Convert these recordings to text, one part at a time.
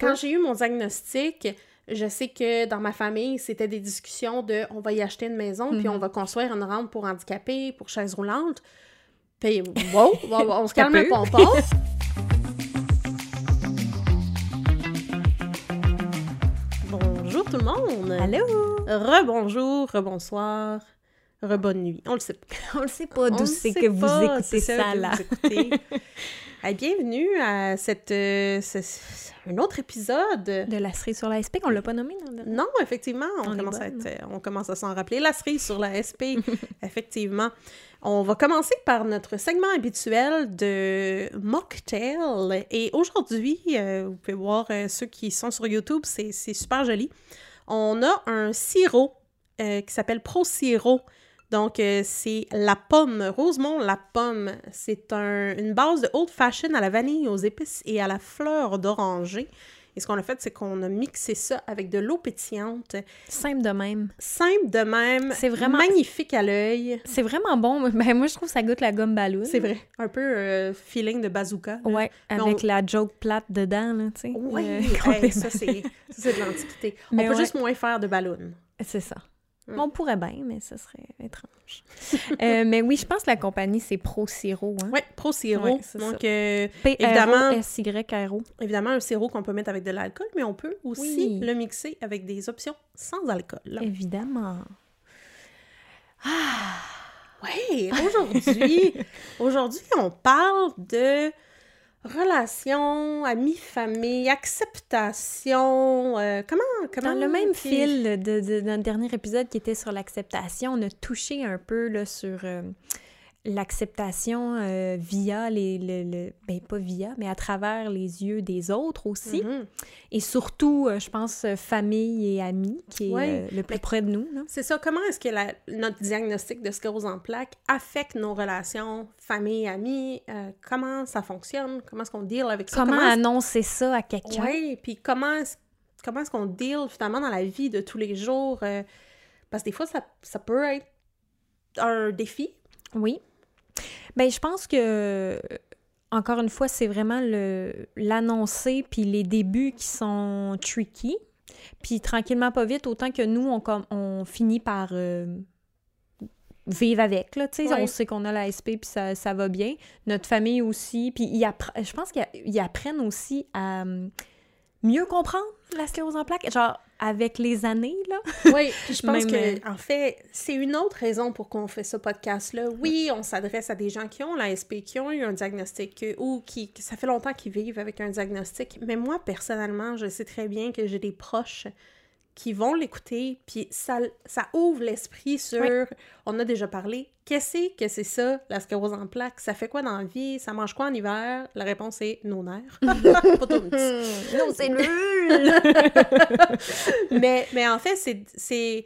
Quand j'ai eu mon diagnostic, je sais que dans ma famille, c'était des discussions de on va y acheter une maison, puis on Mhm. va construire une rampe pour handicapés, pour chaises roulantes. Puis, wow, on, on se calme un peu. pompon. Bonjour tout le monde! Allô? Rebonjour, rebonsoir, rebonne nuit. On le sait pas. On le sait pas On d'où c'est que vous écoutez ça, là. Hey, bienvenue à cette, euh, ce- un autre épisode. De la cerise sur la SP, on l'a pas nommé Non, effectivement, on, commence, à être- on commence à s'en rappeler. La cerise sur la SP, effectivement. On va commencer par notre segment habituel de mocktail. Et aujourd'hui, euh, vous pouvez voir euh, ceux qui sont sur YouTube, c'est c'est super joli. On a un sirop euh, qui s'appelle Pro Sirop. Donc, euh, c'est la pomme, Rosemont la pomme. C'est un- une base de old fashion à la vanille, aux épices et à la fleur d'oranger. Et ce qu'on a fait, c'est qu'on a mixé ça avec de l'eau pétillante. Simple de même. Simple de même. C'est vraiment- Magnifique à l'œil. C'est vraiment bon. Ben, moi, je trouve que ça goûte la gomme ballon. C'est vrai. Un peu euh, feeling de bazooka. là. Ouais, avec la joke plate dedans, là, tu sais. Oui, Euh, hey, ça, est- c'est de l'antiquité. On peut ouais. juste moins faire de ballon. C'est ça. On pourrait bien, mais ça serait étrange. Euh, mais oui, je pense que la compagnie, c'est Pro Siro. Hein? Oui, Pro Sirop. Ouais, Donc, euh. Évidemment- évidemment, un sirop qu'on peut mettre avec de l'alcool, mais on peut aussi Oui. le mixer avec des options sans alcool. Évidemment. Oui, aujourd'hui, aujourd'hui, on parle de relations, amis, famille, acceptation. euh, comment, comment. Dans le même fil de, de- dans le dernier épisode qui était sur l'acceptation, on a touché un peu là, sur euh, l'acceptation euh, via les... Le, le- ben, pas via, mais à travers les yeux des autres aussi. Mhm. Et surtout, euh, je pense, euh, famille et amis, qui est euh, le plus près de nous. C'est ça. Comment est-ce que la- notre diagnostic de sclérose en plaques affecte nos relations, famille, amis? comment ça fonctionne? Comment est-ce qu'on deal avec ça? Comment annoncer ça à quelqu'un? Oui, puis comment est-ce, comment est-ce qu'on deal finalement dans la vie de tous les jours? euh, parce que des fois, ça, ça peut être un défi. Oui. Ben, je pense que, encore une fois, c'est vraiment le l'annoncer puis les débuts qui sont tricky. Puis tranquillement, pas vite, autant que nous, on, on finit par euh, vivre avec, là, tu sais. Ouais. On sait qu'on a la SP puis ça, ça va bien. Notre famille aussi. Puis je pense qu'ils apprennent aussi à hum, mieux comprendre la sclérose en plaques. Genre, avec les années, là. Oui, puis je pense Même, que, en fait, c'est une autre raison pour qu'on fait ce podcast-là. Oui, on s'adresse à des gens qui ont la SP, qui ont eu un diagnostic euh, ou qui, ça fait longtemps qu'ils vivent avec un diagnostic. Mais moi, personnellement, je sais très bien que j'ai des proches qui vont l'écouter, puis ça, ça ouvre l'esprit sur, Oui. on a déjà parlé, qu'est-ce que c'est ça, la sclérose en plaques? Ça fait quoi dans la vie? Ça mange quoi en hiver? La réponse est nos nerfs. C'est nul! mais, mais en fait, c'est-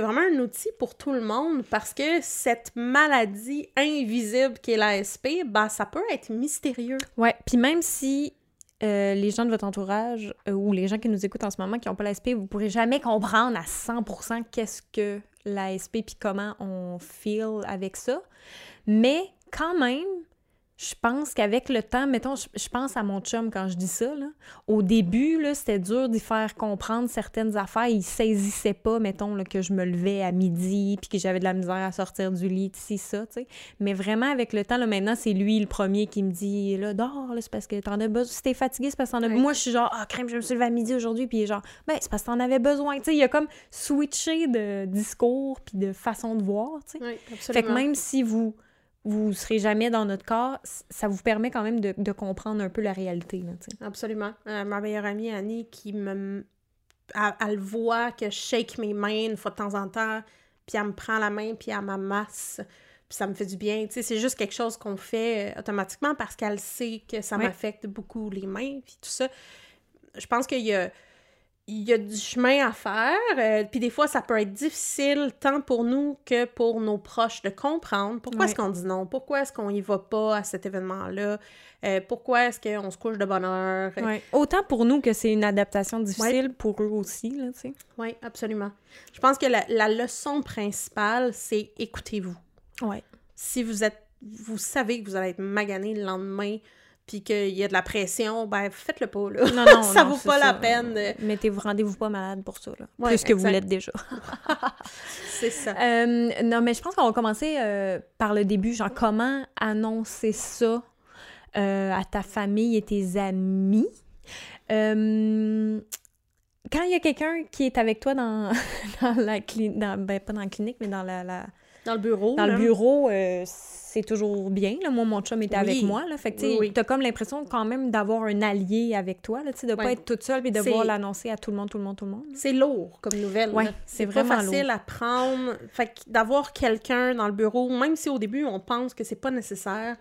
vraiment un outil pour tout le monde parce que cette maladie invisible qui est l'ASP, ben, ça peut être mystérieux. Ouais, puis même si euh, les gens de votre entourage euh, ou les gens qui nous écoutent en ce moment qui n'ont pas l'ASP, vous pourrez jamais comprendre à 100% qu'est-ce que l'ASP puis comment on feel avec ça. Mais quand même, je pense qu'avec le temps, mettons, je, pense à mon chum quand je dis ça, là. Au début, là, c'était dur d'y faire comprendre certaines affaires. Il saisissait pas, mettons, là, que je me levais à midi puis que j'avais de la misère à sortir du lit, si ça, tu sais. Mais vraiment, avec le temps, là, maintenant, c'est lui le premier qui me dit là, dors, là, c'est parce que t'en as besoin. Si t'es fatigué, c'est parce que t'en as Ouais. Moi, je suis genre, ah, crème, je me suis levée à midi aujourd'hui, puis genre, ben, c'est parce que t'en avais besoin. Tu sais, il y a comme switché de discours puis de façon de voir, tu sais. Oui, Fait que même si vous vous serez jamais dans notre corps, ça vous permet quand même de, de comprendre un peu la réalité, là. Absolument. Euh, ma meilleure amie, Annie, qui me... Elle, elle voit que je shake mes mains une fois de temps en temps, puis elle me prend la main, puis elle m'amasse, puis ça me fait du bien. C'est juste quelque chose qu'on fait euh, automatiquement parce qu'elle sait que ça Ouais. m'affecte beaucoup les mains, puis tout ça. Je pense qu'il y a... Il y a du chemin à faire, euh, puis des fois, ça peut être difficile tant pour nous que pour nos proches de comprendre pourquoi Ouais. est-ce qu'on dit non, pourquoi est-ce qu'on y va pas à cet événement-là, euh, pourquoi est-ce qu'on se couche de bonne heure. Ouais. Autant pour nous que c'est une adaptation difficile, pour eux aussi, là, tu sais. Oui, absolument. Je pense que la, la leçon principale, c'est écoutez-vous. Ouais. Si vous êtes, vous savez que vous allez être magané le lendemain, puis qu'il y a de la pression, ben faites-le pas, là. Non, non, ça non, vaut pas la peine. Mettez-vous, rendez-vous pas malade pour ça, là. Ouais, Plus que vous l'êtes déjà. C'est ça. Euh, non, mais je pense qu'on va commencer euh, par le début. Genre, comment annoncer ça euh, à ta famille et tes amis? Quand il y a quelqu'un qui est avec toi dans, dans la clinique, ben pas dans la clinique, mais dans, la, la- Dans le bureau. dans le bureau, euh, c'est toujours bien. Là. Moi, mon chum était Oui. avec moi. Là. Fait que, Oui, oui. t'as comme l'impression quand même d'avoir un allié avec toi, là, de pas Ouais. être toute seule et devoir l'annoncer à tout le monde, tout le monde, tout le monde. C'est lourd comme nouvelle. Ouais, c'est pas vraiment facile lourd. à prendre. Fait que d'avoir quelqu'un dans le bureau, même si au début on pense que c'est pas nécessaire.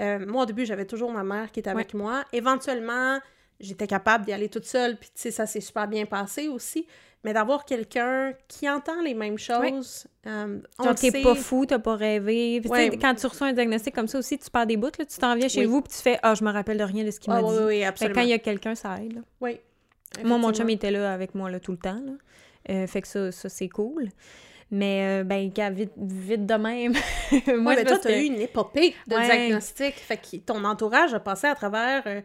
euh, moi au début j'avais toujours ma mère qui était avec moi. Éventuellement j'étais capable d'y aller toute seule, puis tu sais ça s'est super bien passé aussi. Mais d'avoir quelqu'un qui entend les mêmes choses, euh, on t'es sait. pas fou, t'as pas rêvé. Puis. Quand tu reçois un diagnostic comme ça aussi, tu perds des bouts, là, tu t'en viens chez Oui. vous, puis tu fais Ah, je me rappelle de rien de ce qu'il Ah, m'a oui, dit. oui, oui, Fait absolument. quand il y a quelqu'un, ça aide. là. Oui. Moi, mon chum était là avec moi là, tout le temps. Là. Euh, fait que ça, ça c'est cool. Mais, euh, ben, vite, vite de même. moi, Ouais, mais toi, tu as eu une épopée de Ouais. diagnostic. Fait que ton entourage a passé à travers euh,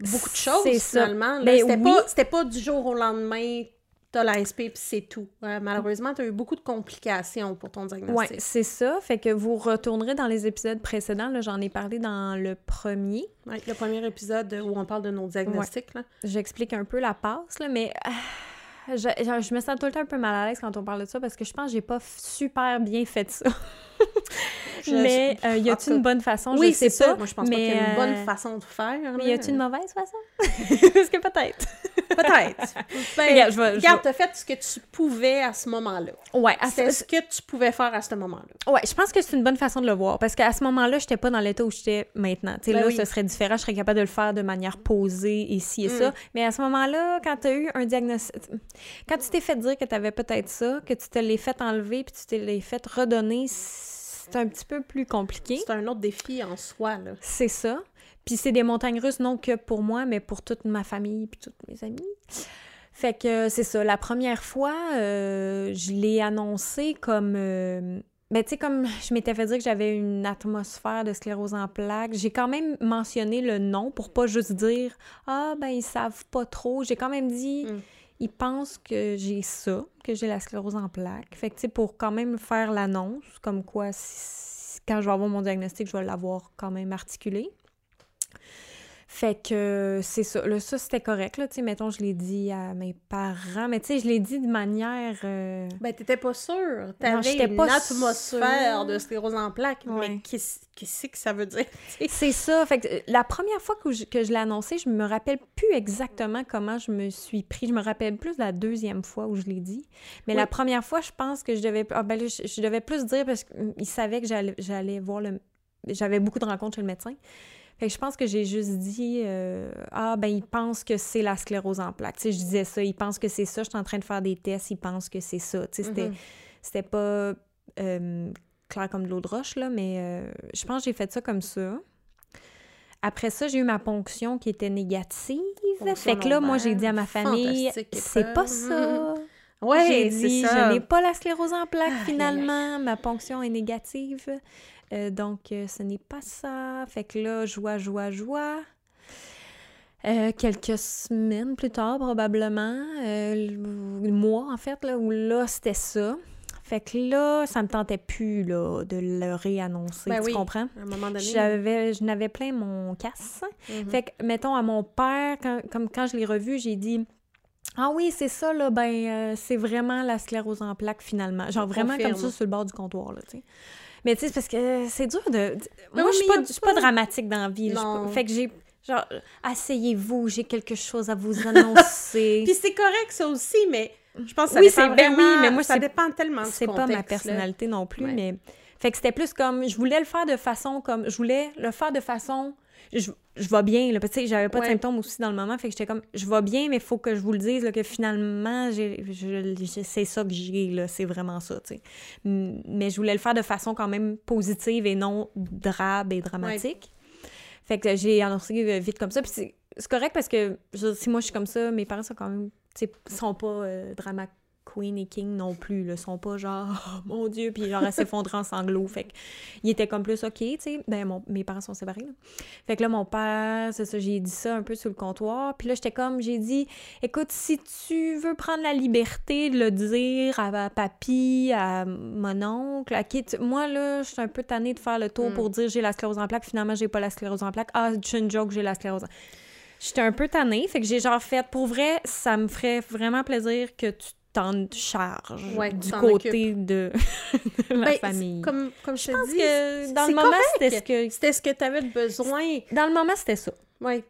beaucoup de choses, finalement. Ben C'était oui. pas, du jour au lendemain, t'as la SP puis c'est tout. Euh, malheureusement, tu as eu beaucoup de complications pour ton diagnostic. c'est ça. Fait que vous retournerez dans les épisodes précédents. J'en ai parlé dans le premier. Ouais, le premier épisode où on parle de nos diagnostics. J'explique un peu la passe, là, mais ah, je, je- je me sens tout le temps un peu mal à l'aise quand on parle de ça parce que je pense que j'ai pas super bien fait ça. Je- mais euh, y a-t-il une bonne façon? oui, c'est pas. ça. Moi, je pense pas mais, qu'il y a une bonne euh, façon de faire. Mais là. y a-t-il une mauvaise façon? parce que peut-être. Peut-être. Ben, Regarde, je vais- je regarde, t'as fait ce que tu pouvais à ce moment-là. Ouais, à C'est ce- ce que tu pouvais faire à ce moment-là. ouais, je pense que c'est une bonne façon de le voir parce qu'à ce moment-là, j'étais pas dans l'état où j'étais maintenant. Tu sais, Ben là, oui. ce serait différent. Je serais capable de le faire de manière posée ici et Mm. ça. Mais à ce moment-là, quand tu as eu un diagnostic, quand tu t'es fait dire que tu avais peut-être ça, que tu te l'es fait enlever puis tu te l'es fait redonner, c'est un petit peu plus compliqué. C'est un autre défi en soi. Là. C'est ça. Puis c'est des montagnes russes, non que pour moi, mais pour toute ma famille puis tous mes amis. Fait que c'est ça. La première fois, euh, je l'ai annoncé comme... euh, ben, tu sais, comme je m'étais fait dire que j'avais une atmosphère de sclérose en plaques, j'ai quand même mentionné le nom pour pas juste dire « Ah, ben, ils savent pas trop ». J'ai quand même dit Mm. Ils pensent que j'ai ça, que j'ai la sclérose en plaques ». Fait que, tu sais, pour quand même faire l'annonce, comme quoi, quand je vais avoir mon diagnostic, je vais l'avoir quand même articulé. Fait que c'est ça. Là, ça, c'était correct. Là, tu sais, mettons, je l'ai dit à mes parents, mais tu sais, je l'ai dit de manière... euh, Ben, t'étais pas sûre. T'avais une pas atmosphère sûre. de sclérose en plaques. Ouais. Mais qu'est-ce qu'est-ce que ça veut dire? C'est ça. Fait que euh, la première fois que je, que je l'ai annoncé, je me rappelle plus exactement comment je me suis pris. Je me rappelle plus de la deuxième fois où je l'ai dit. Mais Oui. la première fois, je pense que je devais... Ah, ben je, je devais plus dire parce qu'il savait que j'allais j'allais voir le... J'avais beaucoup de rencontres chez le médecin. Fait que je pense que j'ai juste dit euh, Ah, ben, il pense que c'est la sclérose en plaques. Tu sais, je disais ça, il pense que c'est ça, je suis en train de faire des tests, il pense que c'est ça. Tu sais, c'était, Mhm. c'était pas euh, clair comme de l'eau de roche, là, mais euh, je pense que j'ai fait ça comme ça. Après ça, j'ai eu ma ponction qui était négative. Ponction fait que là, moi, j'ai dit à ma famille C'est pas ça. Ouais, J'ai c'est dit, ça. je n'ai pas la sclérose en plaques finalement, ma ponction est négative. Euh, donc, euh, ce n'est pas ça. Fait que là, joie, joie, joie. Euh, quelques semaines plus tard, probablement, euh, mois en fait, là, où là, c'était ça. Fait que là, ça me tentait plus là, de le réannoncer, Ben tu oui. comprends? À un moment donné. J'avais, je n'avais plein mon casse. Mhm. Fait que, mettons, à mon père, quand, comme quand je l'ai revu, j'ai dit Ah oui, c'est ça, là, ben, euh, c'est vraiment la sclérose en plaques, finalement. Genre, vraiment comme ça, sur le bord du comptoir, là, tu sais. Mais tu sais, c'est parce que c'est dur de. Ben Moi, oui, je suis pas, pas dramatique dans la vie. pas-. Fait que j'ai. Genre, asseyez-vous, j'ai quelque chose à vous annoncer. Puis c'est correct, ça aussi, mais je pense que ça Oui, dépend c'est- ben oui, vraiment- mais moi, ça dépend tellement c'est pas ma là. personnalité non plus, Ouais. mais fait que c'était plus comme je voulais le faire de façon comme je voulais le faire de façon je, je vais bien là, tu sais j'avais pas Ouais. de symptômes aussi dans le moment, fait que j'étais comme je vais bien mais il faut que je vous le dise là, que finalement c'est ça que j'ai c'est vraiment ça, tu sais. M- Mais je voulais le faire de façon quand même positive et non drabe et dramatique. Fait que j'ai annoncé euh, vite comme ça puis c'est correct parce que je si moi je suis comme ça, mes parents sont quand même sont pas euh, drama Queen et King non plus. Ils sont pas genre, oh mon Dieu, puis genre, elle s'effondre en sanglots. Fait que, il était comme plus OK, tu sais. Ben, mon, mes parents sont séparés, là. Fait que là, mon père, c'est ça, j'ai dit ça un peu sur le comptoir. Puis là, j'étais comme, j'ai dit, écoute, si tu veux prendre la liberté de le dire à, papy, à mon oncle, à qui, moi, là, je suis un peu tannée de faire le tour Mm. pour dire j'ai la sclérose en plaques. Finalement, j'ai pas la sclérose en plaques. Ah, c'est une joke, j'ai la sclérose en J'étais un peu tannée, fait que j'ai genre fait, pour vrai, ça me ferait vraiment plaisir que tu charges Ouais, du côté de, de la Ben, c'est famille. Comme, comme je, Je te pense dis, que dans c'est le moment, c'était ce que... C'était ce que tu avais besoin. Dans le moment, c'était ça. Oui.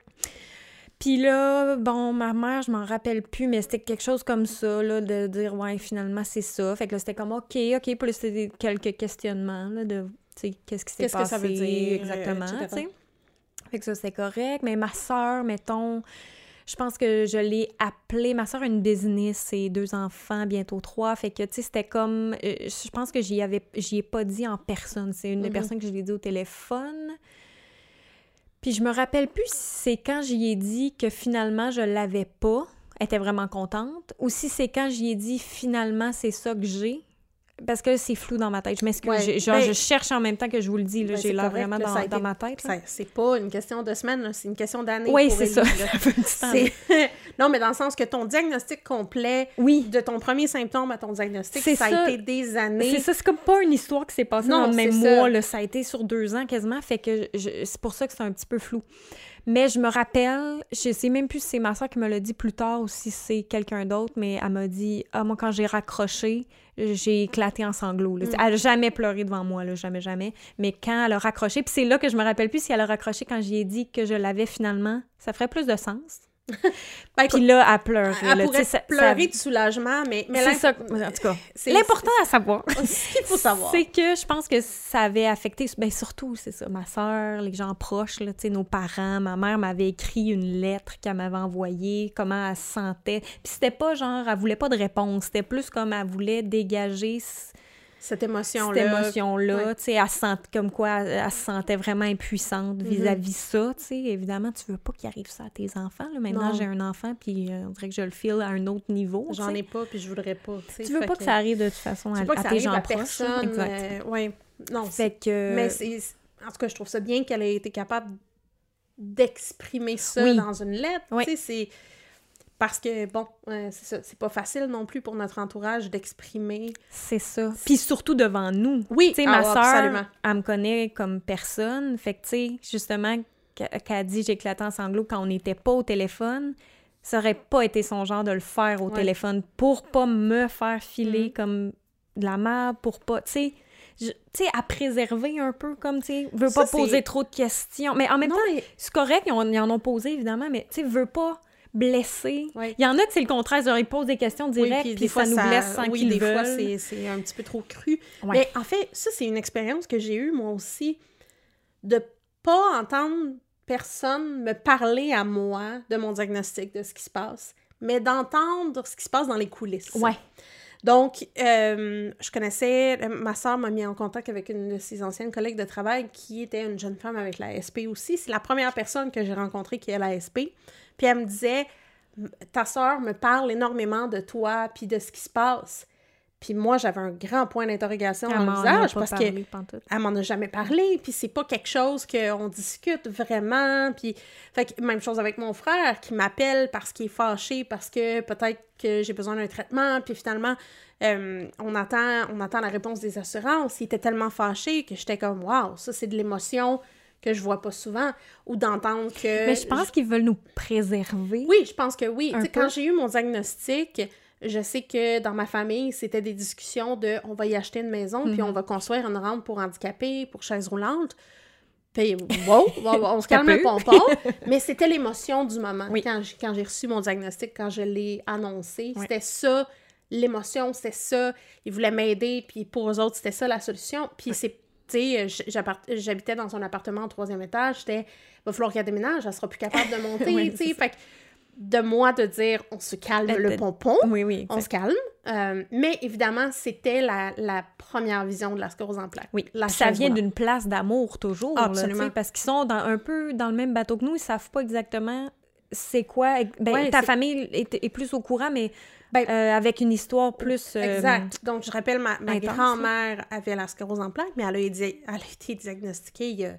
Puis là, bon, ma mère, je m'en rappelle plus, mais c'était quelque chose comme ça, là, de dire, ouais, finalement, c'est ça. Fait que là, c'était comme, OK, OK, puis c'était quelques questionnements, là, de, tu sais, qu'est-ce qui s'est Qu'est-ce que passé ça veut dire, exactement, tu sais. Fait que ça, c'était correct. Mais ma soeur, mettons, je pense que je l'ai appelée. Ma soeur a une business et deux enfants, bientôt trois. Fait que, tu sais, c'était comme. euh, je pense que j'y avais. J'y ai pas dit en personne. C'est une des Mhm. personnes que je l'ai dit au téléphone. Puis je me rappelle plus si c'est quand j'y ai dit que finalement je l'avais pas, elle était vraiment contente, ou si c'est quand j'y ai dit finalement c'est ça que j'ai. Parce que c'est flou dans ma tête. Je m'excuse. Ouais, Genre, ben- je cherche en même temps que je vous le dis. Ben, J'ai l'air vraiment dans, été- dans ma tête. C'est pas une question de semaines, là, c'est une question d'années. Oui, c'est ça. Non, mais dans le sens que ton diagnostic complet, Oui. de ton premier symptôme à ton diagnostic, ça a été des années. C'est ça, c'est comme pas une histoire qui s'est passée Non, dans le même mois. Là. Ça a été sur deux ans quasiment. Fait que je- c'est pour ça que c'est un petit peu flou. Mais je me rappelle, je sais même plus si c'est ma soeur qui me l'a dit plus tard ou si c'est quelqu'un d'autre, mais elle m'a dit Ah, moi, quand j'ai raccroché, j'ai éclaté en sanglots. Mm. Elle a jamais pleuré devant moi, là, jamais, jamais. Mais quand elle a raccroché, puis c'est là que je me rappelle plus si elle a raccroché quand j'y ai dit que je l'avais finalement, ça ferait plus de sens. Ben, Puis là, elle pleurait. elle là, pourrait ça- pleurer ça- soulagement, mais, mais C'est ça, en tout cas. L'important à savoir. c'est- ce qu'il faut savoir. C'est que je pense que ça avait affecté, ben surtout, c'est ça, ma soeur, les gens proches, là, nos parents. Ma mère m'avait écrit une lettre qu'elle m'avait envoyée, comment elle se sentait. Puis c'était pas genre, elle voulait pas de réponse, c'était plus comme elle voulait dégager Cette cette émotion-là. émotion-là. ouais. Tu sais, elle se comme quoi elle, elle se sentait vraiment impuissante vis-à-vis ça, tu sais. Évidemment, tu veux pas qu'il arrive ça à tes enfants. Là. Maintenant, j'ai un enfant, puis euh, on dirait que je le file à un autre niveau. J'en ai pas, puis je voudrais pas. tu sais, Tu veux fait pas que ça arrive de toute façon tu à, pas que à ça tes gens à proches. Exact. euh, ouais. Non, Fait que... Mais c'est. En tout cas, je trouve ça bien qu'elle ait été capable d'exprimer ça Oui. dans une lettre. Oui. Tu sais, c'est. Parce que, bon, euh, c'est ça. C'est pas facile non plus pour notre entourage d'exprimer. C'est ça. Puis surtout devant nous. Oui, Tu sais, ah, ma absolument. soeur, elle me connaît comme personne. Fait que, tu sais, justement, qu'- qu'elle dit j'ai éclaté en sanglots quand on n'était pas au téléphone, ça aurait pas été son genre de le faire au Ouais. téléphone pour pas me faire filer Mhm. comme de la merde, pour pas, tu sais, tu sais, à préserver un peu, comme, tu sais, veut Ça, pas poser trop de questions. Mais en même Non, temps, mais- c'est correct, ils, en- ont posé, évidemment, mais, tu sais, veut pas Ouais. Il y en a que c'est le contraire, ils posent des questions Oui, directes, puis puis, ça nous blesse sans oui, qu'ils des fois, veulent. c'est c'est un petit peu trop cru. Ouais. Mais en fait, ça, c'est une expérience que j'ai eue, moi aussi, de pas entendre personne me parler à moi de mon diagnostic, de ce qui se passe, mais d'entendre ce qui se passe dans les coulisses. Ouais. Donc, euh, je connaissais, euh, ma soeur m'a mis en contact avec une de ses anciennes collègues de travail qui était une jeune femme avec la SP aussi. C'est la première personne que j'ai rencontrée qui a la SP. Puis elle me disait, ta soeur me parle énormément de toi, puis de ce qui se passe. Puis moi, j'avais un grand point d'interrogation Elle dans le visage parce parlé que pantoute. elle m'en a jamais parlé, puis c'est pas quelque chose qu'on discute vraiment, puis fait que même chose avec mon frère qui m'appelle parce qu'il est fâché, parce que peut-être que j'ai besoin d'un traitement, puis finalement euh, on attend on attend la réponse des assurances, il était tellement fâché que j'étais comme waouh, ça c'est de l'émotion que je vois pas souvent ou d'entendre que Mais je pense qu'ils veulent nous préserver. oui, je pense que oui. Quand j'ai eu mon diagnostic, je sais que dans ma famille, c'était des discussions de on va y acheter une maison, puis Mhm. on va construire une rampe pour handicapés, pour chaises roulantes. Puis, wow, on, se calme un pompon. mais c'était l'émotion du moment. Oui. Quand, j'ai reçu mon diagnostic, quand je l'ai annoncé, Oui. c'était ça, l'émotion, c'était ça. Ils voulaient m'aider, puis pour eux autres, c'était ça la solution. Puis c'est, tu sais, j- j'appart- j'habitais dans un appartement au troisième étage, j'étais, va falloir qu'elle déménage, elle sera plus capable de monter, Oui, tu c'est sais. Fait que de moi de dire, on se calme Euh, le pompon, Oui, oui. on se calme. Euh, mais évidemment, c'était la, la première vision de la sclérose en plaques. Oui, La ça vient d'une place d'amour toujours. Ah, absolument. parce qu'ils sont dans, un peu dans le même bateau que nous, ils savent pas exactement c'est quoi? Ben, Ouais, ta famille est, est plus au courant, mais... Ben- euh, avec une histoire plus... euh, Exact. Donc, je rappelle, ma, grand-mère avait la sclérose en plaques, mais elle a, été, elle a été diagnostiquée il y a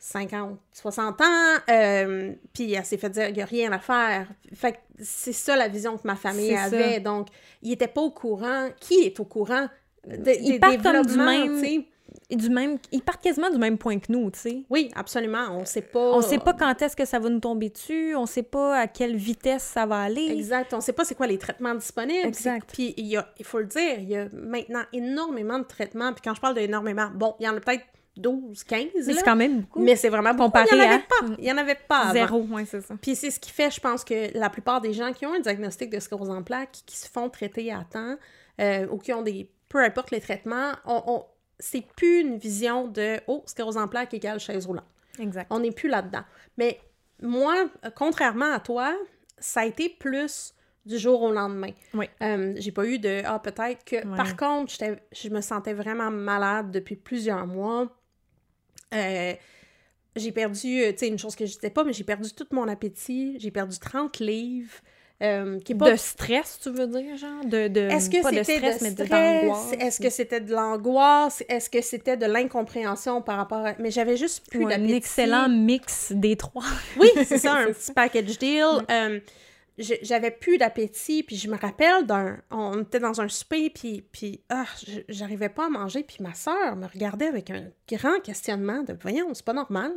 50, 60 ans, euh, puis elle s'est fait dire, il n'y a rien à faire. Fait que c'est ça la vision que ma famille ça. avait. Donc, ils n'étaient pas au courant. Qui est au courant de- Ils des partent comme du développements, même- tu sais? Du même... Ils partent quasiment du même point que nous, tu sais. Oui, absolument. On sait pas... On sait pas quand est-ce que ça va nous tomber dessus, on sait pas à quelle vitesse ça va aller. Exact. On sait pas c'est quoi les traitements disponibles. Exact. Puis il y a, il faut le dire, il y a maintenant énormément de traitements. Puis quand je parle d'énormément, bon, il y en a peut-être 12, 15, Mais c'est quand même beaucoup. Mais c'est vraiment beaucoup. Comparé il y en avait à- pas. Il y en avait pas avant. Zéro, ouais, c'est ça. Puis c'est ce qui fait, je pense, que la plupart des gens qui ont un diagnostic de sclérose en plaques, qui se font traiter à temps, euh, ou qui ont des... Peu importe les traitements, on, on- c'est plus une vision de « Oh, sclérose en plaques égale chaise roulante ». Exact. On n'est plus là-dedans. Mais moi, euh, contrairement à toi, ça a été plus du jour au lendemain. Oui. Euh, j'ai pas eu de ah peut-être que. Ouais. Par contre, je me sentais vraiment malade depuis plusieurs mois. Euh, j'ai perdu, tu sais, une chose que je disais pas, mais j'ai perdu tout mon appétit. J'ai perdu 30 livres. Euh, qui est pas De stress, tu veux dire, genre? De, de, est-ce que de stress, de mais d'angoisse? Est-ce que c'était de l'angoisse? Est-ce que c'était de l'incompréhension par rapport à... Mais j'avais juste plus Ouais, un excellent mix des trois. Oui, c'est ça, un petit package deal. Euh, j'avais plus d'appétit, puis je me rappelle d'un... On était dans un souper, puis, puis ah, j'arrivais pas à manger, puis ma soeur me regardait avec un grand questionnement de « Voyons, c'est pas normal. »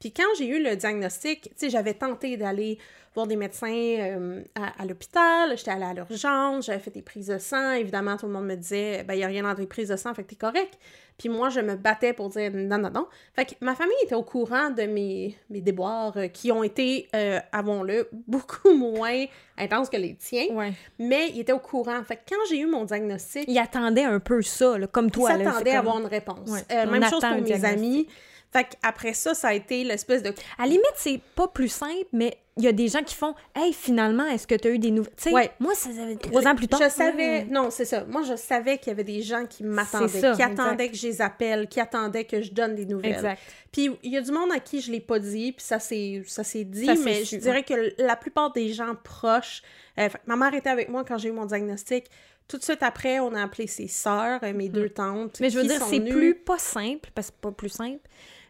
Puis quand j'ai eu le diagnostic, tu sais, j'avais tenté d'aller voir des médecins euh, à, à l'hôpital, j'étais allée à l'urgence, j'avais fait des prises de sang, évidemment, tout le monde me disait « Ben, il y a rien dans tes prises de sang, fait que t'es correct. » Puis moi, je me battais pour dire non, non, non. Fait que ma famille était au courant de mes, mes déboires euh, qui ont été, euh, avons-le, beaucoup moins intenses que les tiens, Ouais. mais ils étaient au courant. Fait que quand j'ai eu mon diagnostic, Il attendait un peu ça, là, comme ils toi. c'est s'attendaient à avoir une réponse. Ouais, Euh, même chose pour mes diagnostic. amis. Fait qu'après ça, ça a été l'espèce de... À la limite, c'est pas plus simple, mais il y a des gens qui font Hey, finalement, est-ce que tu as eu des nouvelles. Tu sais, Ouais. moi, ça fait trois ans plus tard. Je savais, non, c'est ça. Moi, je savais qu'il y avait des gens qui m'attendaient, qui exact. attendaient que je les appelle, qui attendaient que je donne des nouvelles. Exact. Puis il y a du monde à qui je l'ai pas dit, puis ça s'est dit, Ça mais je dirais que la plupart des gens proches, euh, fait ma mère était avec moi quand j'ai eu mon diagnostic. Tout de suite après, on a appelé ses sœurs, euh, mes deux tantes. Mm. Mais je veux dire, c'est plus pas simple, parce que c'est pas plus simple,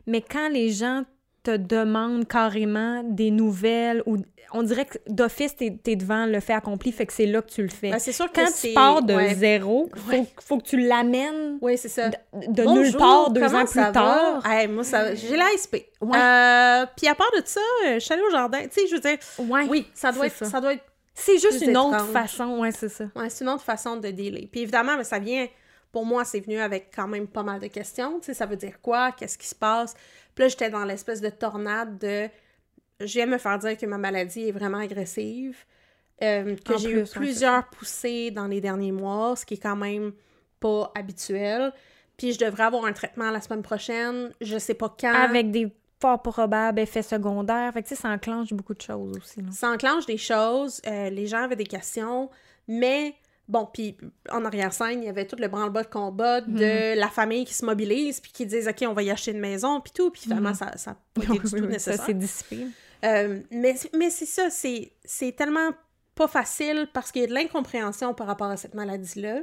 mais quand les gens te demandent carrément des nouvelles, ou on dirait que d'office, t'es es devant le fait accompli, fait que c'est là que tu le fais. Ben, c'est sûr que quand tu pars de ouais. zéro, faut, Ouais. faut que tu l'amènes c'est ça. de, de Bonjour, nulle part deux ans plus tard. Hey, moi, ça, j'ai la SP. Ouais. Euh, puis à part de ça, euh, je suis allée au jardin. Tu sais, je veux dire, Ouais. oui, ça doit, être, ça. ça. doit être C'est juste une autre façon, ouais, c'est ça. Ouais, c'est une autre façon de dealer. Puis évidemment, mais ça vient, pour moi, c'est venu avec quand même pas mal de questions. Tu sais, ça veut dire quoi? Qu'est-ce qui se passe? Puis là, j'étais dans l'espèce de tornade de. Je viens me faire dire que ma maladie est vraiment agressive, euh, que j'ai eu plusieurs poussées dans les derniers mois, ce qui est quand même pas habituel. Puis je devrais avoir un traitement la semaine prochaine. Je sais pas quand. Avec des fort probables effets secondaires. Fait que, tu sais, ça enclenche beaucoup de choses aussi. là. Ça enclenche des choses, euh, les gens avaient des questions, mais bon, puis en arrière-scène, il y avait tout le branle-bas de combat de la famille qui se mobilise, puis qui disent OK, on va y acheter une maison, puis tout, puis finalement, Mhm. ça ça a pas été du tout ça s'est dissipé. Euh, mais mais c'est ça, c'est c'est tellement pas facile parce qu'il y a de l'incompréhension par rapport à cette maladie-là.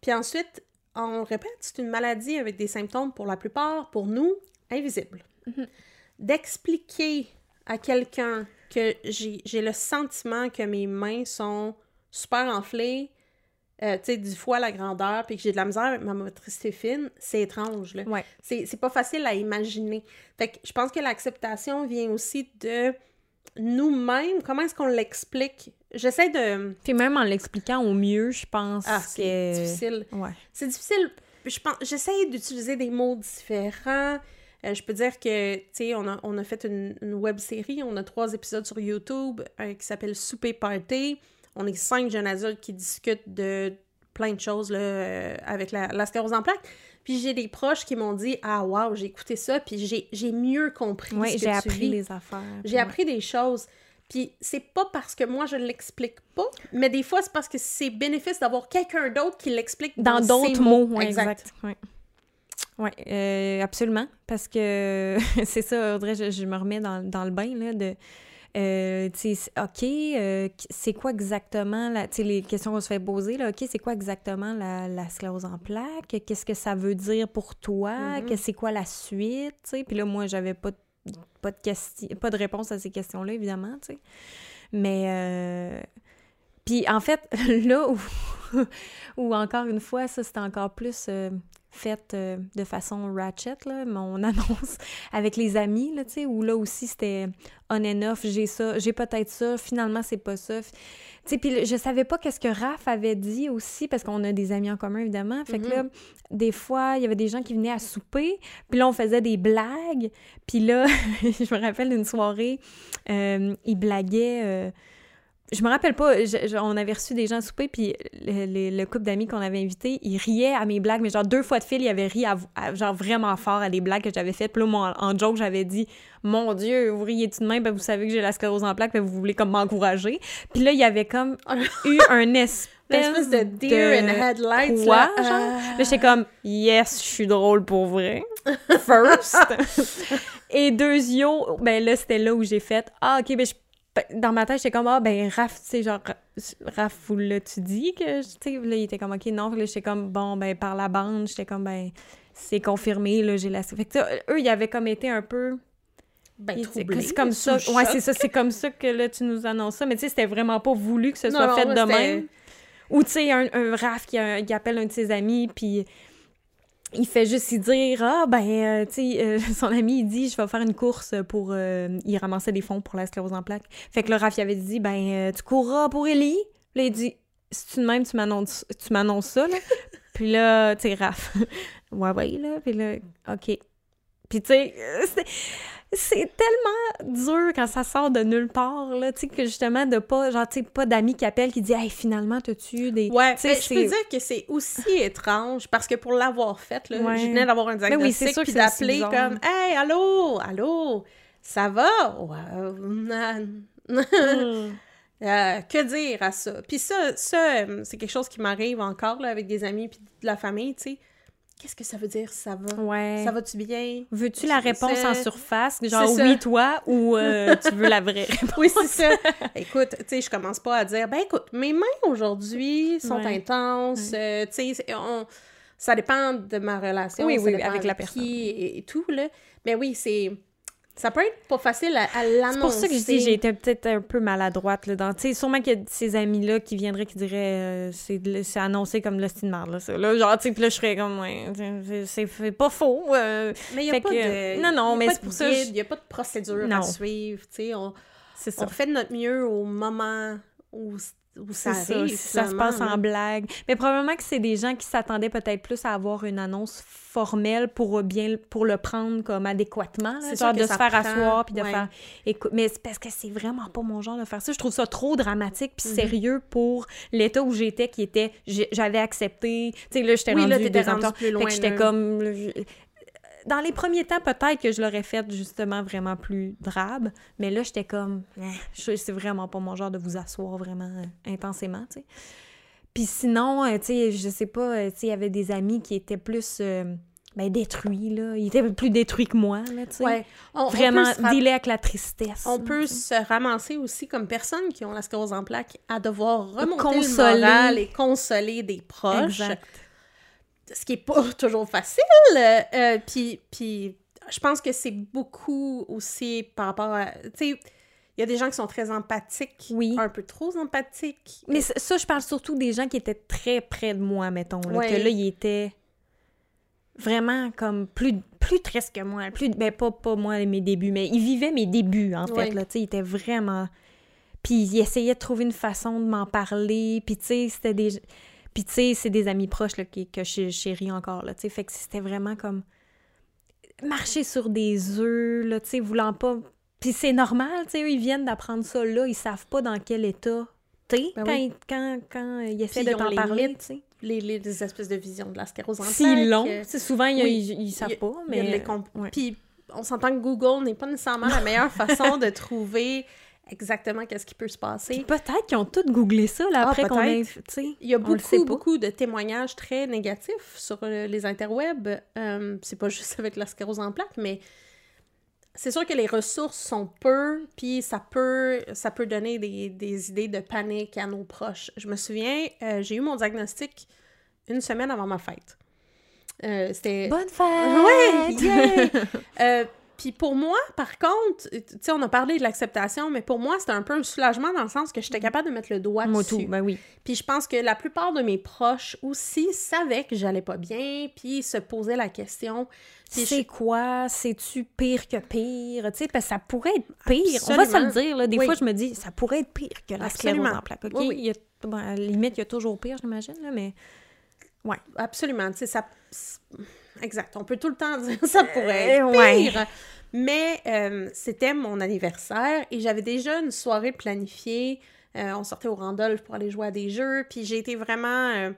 Puis ensuite, on le répète, c'est une maladie avec des symptômes, pour la plupart, pour nous, invisibles. Mhm. D'expliquer à quelqu'un que j'ai j'ai le sentiment que mes mains sont super enflées, euh, tu sais, du foie à la grandeur, puis que j'ai de la misère avec ma motricité fine, c'est étrange, là. Ouais. C'est c'est pas facile à imaginer. Fait que je pense que l'acceptation vient aussi de nous-mêmes. Comment est-ce qu'on l'explique? J'essaie de... Puis même en l'expliquant au mieux, je pense Ah, que... c'est difficile. Ouais. C'est difficile. Je pense, j'essaie d'utiliser des mots différents. Euh, je peux dire que, tu sais, on a, on a fait une, une web série, on a trois épisodes sur YouTube euh, qui s'appelle Souper Party. On est cinq jeunes adultes qui discutent de plein de choses là, euh, avec la, la sclérose en plaques. Puis j'ai des proches qui m'ont dit Ah, waouh, j'ai écouté ça, puis j'ai, mieux compris que j'ai appris vis. les affaires. J'ai Ouais. appris des choses. Puis c'est pas parce que moi je l'explique pas, mais des fois c'est parce que c'est bénéfice d'avoir quelqu'un d'autre qui l'explique Dans d'autres mots, mots. ouais, exact. Ouais. Ouais, euh, absolument. Parce que c'est ça, Audrey, je, je me remets dans, dans le bain, là, de... euh, OK, euh, c'est quoi exactement, la, les questions qu'on se fait poser, là, OK, c'est quoi exactement la, la sclérose en plaques? Qu'est-ce que ça veut dire pour toi? Mhm. Que C'est quoi la suite? Tu sais, puis là, moi, j'avais pas, de- pas, de question, pas de réponse à ces questions-là, évidemment, tu sais. Mais... euh, Puis en fait, là où, où encore une fois, ça, c'était encore plus euh, fait euh, de façon ratchet, là, mon annonce avec les amis, là, tu sais, où là aussi, c'était on and off, j'ai ça, j'ai peut-être ça, finalement, c'est pas ça. Puis je savais pas qu'est-ce que Raph avait dit aussi, parce qu'on a des amis en commun, évidemment. Fait que là, des fois, il y avait des gens qui venaient à souper, puis là, on faisait des blagues. Puis là, je me rappelle d'une soirée, euh, ils blaguaient... euh, je me rappelle pas, je- je- on avait reçu des gens à souper, puis le, le- le couple d'amis qu'on avait invité, ils riaient à mes blagues, mais genre deux fois de fil, ils avaient ri à- à- genre vraiment fort à des blagues que j'avais faites. Puis là, moi, en, en joke, j'avais dit « Mon Dieu, vous riez-tu de même? Ben, vous savez que j'ai la sclérose en plaques, ben, vous voulez comme m'encourager. » Puis là, il y avait comme eu un espèce, L'espèce de deer in headlights. quoi, là. genre? Là, j'étais comme, yes, je suis drôle pour vrai. First. Et deuxièmement, ben là, c'était là où j'ai fait, ah, ok, ben je- dans ma tête, j'étais comme, ah, ben Raph, tu sais, genre, Raph, vous l'as-tu dit que, tu sais, là, il était comme, ok, non, là, j'étais comme, bon, ben par la bande, j'étais comme, ben, c'est confirmé, là, j'ai la. Fait que, tu eux, ils avaient comme été un peu. Ben, c'est comme ça. Ouais, c'est ça, c'est comme ça que là, tu nous annonces ça. Mais tu sais, c'était vraiment pas voulu que ce Non, soit non, fait là, de même. Ou tu sais, un, un Raph qui, a- qui appelle un de ses amis, puis il fait juste y dire Ah, ben, euh, tu sais, euh, son ami, il dit Je vais faire une course pour. euh, il ramassait des fonds pour la sclérose en plaques. Fait que le Raph, il avait dit Ben, euh, tu courras pour Ellie. Là, il dit Si tu de même, tu m'annonces tu m'annonces ça, là. puis là, tu sais, Raph, ouais, ouais, là. Puis là, OK. Puis tu sais, euh, c'est- tellement dur quand ça sort de nulle part, là, tu sais, que justement, de pas, genre, tu sais, pas d'amis qui appellent, qui disent Hey, finalement, t'as-tu des. Ouais, ben, je c'est- peux dire que c'est aussi étrange parce que pour l'avoir fait, là, Ouais. je venais d'avoir un Ben oui, diagnostic sûr que puis d'appeler comme Hey, allô, allô, ça va? Hmm. Euh, que dire à ça? Puis ça, ça euh, c'est quelque chose qui m'arrive encore là, avec des amis puis de la famille, tu sais. Qu'est-ce que ça veut dire, ça va? Ouais. Ça va-tu bien? Veux-tu la réponse en surface? Genre oui, toi, ou euh, tu veux la vraie réponse? Oui, c'est ça. écoute, tu sais, je commence pas à dire, ben écoute, mes mains aujourd'hui sont Ouais. intenses, euh, tu sais, on- ça dépend de ma relation. Oui, ça oui, avec la qui personne. Et, et tout, là. Mais oui, c'est... Ça peut être pas facile à, à l'annoncer. C'est pour ça que je dis j'ai été peut-être un peu maladroite là dans tu sais sûrement qu'il y a ces amis là qui viendraient qui diraient euh, c'est de- c'est annoncé comme le style marde là ça là genre tu sais puis là je serais comme ouais c'est- pas faux euh, Mais il n'y a pas que- de... non, non, mais c'est de pour ça, Il n'y a pas de procédure Non. à suivre, tu sais. On, on fait de notre mieux au moment où, ça arrive, ça, si ça se passe en là. blague. Mais probablement que c'est des gens qui s'attendaient peut-être plus à avoir une annonce formelle pour bien pour le prendre comme adéquatement. là. Genre de se faire prend, asseoir puis de ouais. faire écoute. Mais c'est parce que c'est vraiment pas mon genre de faire ça. Je trouve ça trop dramatique puis Mhm. sérieux pour l'état où j'étais qui était j'avais accepté. Tu sais là j'étais Oui, là, rendue deux ans plus Fait que j'étais là. comme dans les premiers temps, peut-être que je l'aurais fait justement vraiment plus drabe, mais là, j'étais comme, Eh, c'est vraiment pas mon genre de vous asseoir vraiment euh, intensément, tu sais. Puis sinon, euh, tu sais, je sais pas, euh, tu sais, il y avait des amis qui étaient plus, euh, ben, détruits, là. Ils étaient plus détruits que moi, là, tu sais. Ouais. On- on Vraiment, ra- dealer avec la tristesse. On là, peut se ramasser aussi comme personnes qui ont la sclérose en plaques à devoir remonter Consoler. le moral et consoler des proches, Exact. Ce qui est pas toujours facile. euh, puis, puis je pense que c'est beaucoup aussi par rapport à... Tu sais, il y a des gens qui sont très empathiques, Oui. un peu trop empathiques. Mais ça, je parle surtout des gens qui étaient très près de moi, mettons. Là, Ouais. Que là, ils étaient vraiment comme plus, plus tristes que moi. Plus, ben, pas, pas moi, mes débuts, mais ils vivaient mes débuts, en fait. Ouais. Là, tu sais, ils étaient vraiment... Puis ils essayaient de trouver une façon de m'en parler. Puis, tu sais, c'était des... Puis, tu sais, c'est des amis proches là, qui, que je chéris encore, là, tu sais. Fait que c'était vraiment comme... Marcher sur des œufs, là, tu sais, voulant pas... Puis c'est normal, tu sais, eux, ils viennent d'apprendre ça là. Ils savent pas dans quel état t'es Ben quand, oui. quand, quand ils essaient Puis de t'en parler, tu sais. Les, les, les espèces de visions de la sclérose en plaques. Si long. euh, souvent, ils, oui. ils, ils savent y pas, il y a mais... de les comp- ouais. Puis on s'entend que Google n'est pas nécessairement la meilleure façon de trouver exactement qu'est-ce qui peut se passer. Peut-être qu'ils ont tous googlé ça, là, Ah, après qu'on ait... Il y a beaucoup, beaucoup de témoignages très négatifs sur euh, les interwebs. Euh, c'est pas juste avec la sclérose en plaques, mais c'est sûr que les ressources sont peu, puis ça peut, ça peut donner des, des idées de panique à nos proches. Je me souviens, euh, j'ai eu mon diagnostic une semaine avant ma fête. Euh, c'était... Bonne fête! Ouais! yeah! Puis pour moi, par contre, tu sais, on a parlé de l'acceptation, mais pour moi, c'était un peu un soulagement dans le sens que j'étais capable de mettre le doigt Moi dessus. tout, ben oui. Puis je pense que la plupart de mes proches aussi savaient que j'allais pas bien, puis se posaient la question. C'est je- quoi? C'est-tu pire que pire? Tu sais, parce que ça pourrait être pire. On va se le dire, là. Des Oui. fois, je me dis, ça pourrait être pire que la sclérose Absolument. en plaques. OK? Oui, oui. Il y a, bon, à la limite, il y a toujours pire, j'imagine, là, mais... Absolument, tu sais, ça... Exact, on peut tout le temps dire ça pourrait être Euh, ouais. pire. Mais euh, c'était mon anniversaire et j'avais déjà une soirée planifiée. Euh, on sortait au Randolph pour aller jouer à des jeux, puis j'ai été vraiment... euh,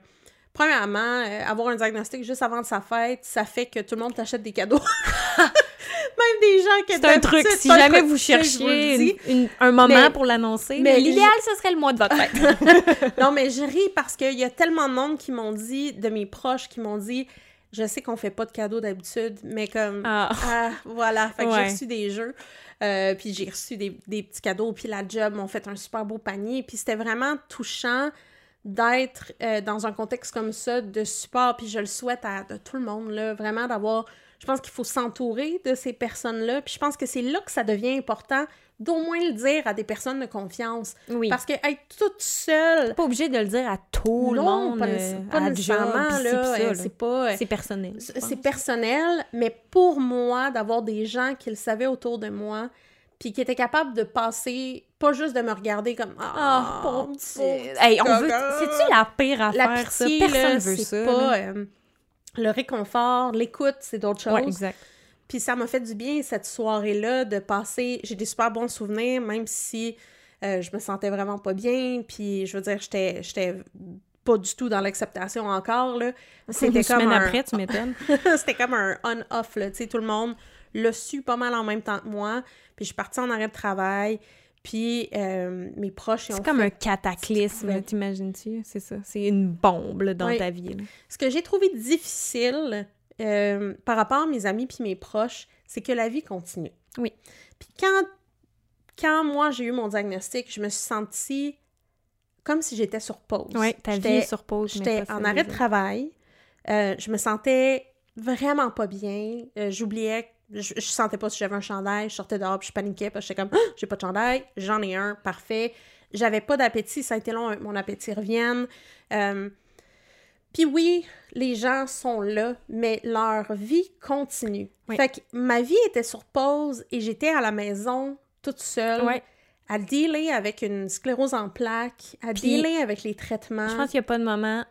Premièrement, avoir un diagnostic juste avant de sa fête, ça fait que tout le monde t'achète des cadeaux. Même des gens qui C'est un truc, si jamais vous cherchiez une- une- un moment Mais- pour l'annoncer, mais mais l'idéal, ce serait le mois de votre fête. non, mais je ris parce qu'il y a tellement de monde qui m'ont dit, de mes proches qui m'ont dit, je sais qu'on fait pas de cadeaux d'habitude, mais comme, ah, Ah. voilà, fait que Ouais. j'ai reçu des jeux, euh, puis j'ai reçu des, des petits cadeaux, puis la job m'ont fait un super beau panier, puis c'était vraiment touchant d'être euh, dans un contexte comme ça de support, puis je le souhaite à, tout le monde, là, vraiment d'avoir... Je pense qu'il faut s'entourer de ces personnes-là, puis je pense que c'est là que ça devient important d'au moins le dire à des personnes de confiance. Oui. Parce que être toute seule, pas obligé de le dire à tout le monde, pas, euh, pas à la nécessairement, là, euh, là. c'est pas... euh, C'est personnel. c'est personnel, mais pour moi, d'avoir des gens qui le savaient autour de moi, puis qui étaient capables de passer, pas juste de me regarder comme « Ah, pauvre pauvre petit- petit Hey, on veut... C'est-tu la pire La affaire, ça? pitié, Personne là, veut ça. pas... euh, le réconfort, l'écoute, c'est d'autres choses. Ouais, exact. Puis ça m'a fait du bien cette soirée-là de passer. J'ai des super bons souvenirs, même si euh, je me sentais vraiment pas bien. Puis je veux dire, j'étais, j'étais pas du tout dans l'acceptation encore. Là. C'était Une comme semaine un, après, tu m'étonnes. c'était comme un on-off. Là. Tu sais, tout le monde l'a su pas mal en même temps que moi. Puis je suis partie en arrêt de travail. Puis euh, mes proches C'est comme fait- un cataclysme, t'imagines-tu? C'est ça. C'est une bombe là, dans Oui. ta vie. là. Ce que j'ai trouvé difficile euh, par rapport à mes amis puis mes proches, c'est que la vie continue. Oui. Puis quand, quand moi j'ai eu mon diagnostic, je me suis sentie comme si j'étais sur pause. Ouais, ta vie J'étais- est sur pause. J'étais en arrêt de travail. Euh, je me sentais vraiment pas bien. Euh, J'oubliais, je, je sentais pas si j'avais un chandail. Je sortais dehors puis je paniquais parce que j'étais comme, Ah, j'ai pas de chandail, j'en ai un, parfait. J'avais pas d'appétit, ça a été long, mon appétit revienne. Euh, puis oui, les gens sont là, mais leur vie continue. Oui. Fait que ma vie était sur pause et j'étais à la maison toute seule à dealer avec une sclérose en plaques, à Puis, dealer avec les traitements. Je pense qu'il n'y a pas de moment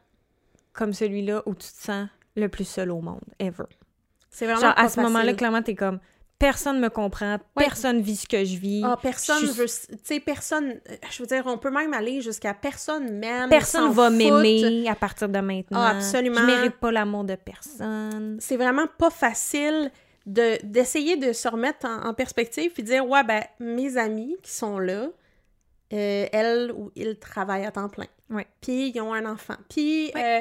comme celui-là où tu te sens le plus seul au monde, ever. C'est vraiment Genre, pas à ce moment-là, clairement, t'es comme, personne me comprend, Ouais. personne vit ce que je vis. Ah, personne Je- veut... Tu sais, personne... Je veux dire, on peut même aller jusqu'à personne m'aime, Personne va m'aimer à partir de maintenant. Ah, absolument. Je mérite pas l'amour de personne. C'est vraiment pas facile de d'essayer de se remettre en, en perspective puis dire, ouais, ben, mes amis qui sont là, euh, elles ou ils travaillent à temps plein. Ouais. Puis ils ont un enfant. Puis, Ouais. euh,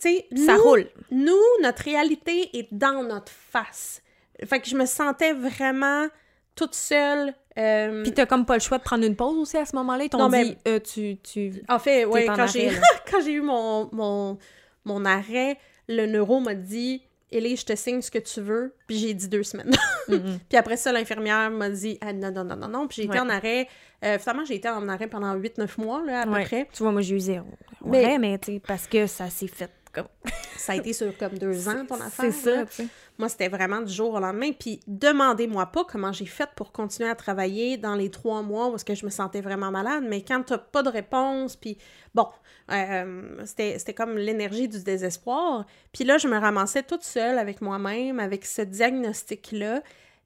tu sais, Ça nous- roule. nous, notre réalité est dans notre face. Fait que je me sentais vraiment toute seule. euh, Puis t'as comme pas le choix de prendre une pause aussi à ce moment-là? Ils t'ont Non, mais- dit, euh, tu, tu... En fait, ouais, en quand j'ai, eu mon, mon, mon arrêt, le neuro m'a dit Ellie, je te signe ce que tu veux. Puis j'ai dit deux semaines. Mhm. puis après ça, l'infirmière m'a dit ah, non, non, non, non, non. Puis j'ai été Ouais. en arrêt. euh, finalement, j'ai été en arrêt pendant 8-9 mois, là, à peu près. Tu vois, moi, j'ai eu zéro. Mais- Ouais, mais tu sais, parce que ça s'est fait comme... Ça a été sur comme deux ans, ton affaire. C'est ça. Moi, c'était vraiment du jour au lendemain. Puis demandez-moi pas comment j'ai fait pour continuer à travailler dans les trois mois où est-ce que je me sentais vraiment malade. Mais quand t'as pas de réponse, puis bon, euh, c'était c'était comme l'énergie du désespoir. Puis là, je me ramassais toute seule avec moi-même, avec ce diagnostic-là.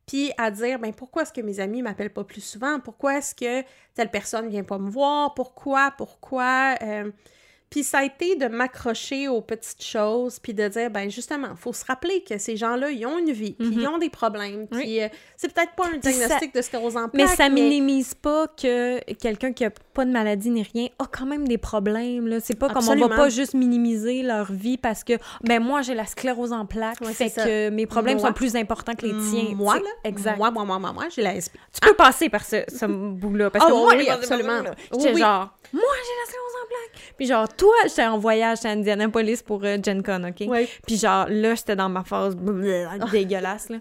Puis à dire, ben pourquoi est-ce que mes amis m'appellent pas plus souvent? Pourquoi est-ce que telle personne vient pas me voir? Pourquoi? Pourquoi? Euh, Puis ça a été de m'accrocher aux petites choses, puis de dire, ben justement, faut se rappeler que ces gens-là, ils ont une vie, puis ils ont des problèmes, Mhm. Oui. puis euh, c'est peut-être pas un ça- diagnostic de sclérose en Mais plaques, ça minimise pas que quelqu'un qui a pas de maladie ni rien a quand même des problèmes. Là. C'est pas comme on va pas juste minimiser leur vie parce que ben moi j'ai la sclérose en plaques, Ouais, fait ça. que mes problèmes Moi. sont plus importants que les tiens. Moi, là, exact. moi, moi, moi, moi, moi, j'ai la SP. Tu peux passer par ce, ce bout-là parce que Oh, oui, par ce absolument. J'étais oui. genre moi j'ai la sclérose en plaques. Puis genre toi j'étais en voyage à Indianapolis pour euh, Gen Con, OK? Oui. Puis genre, là, j'étais dans ma phase Ah. dégueulasse, là.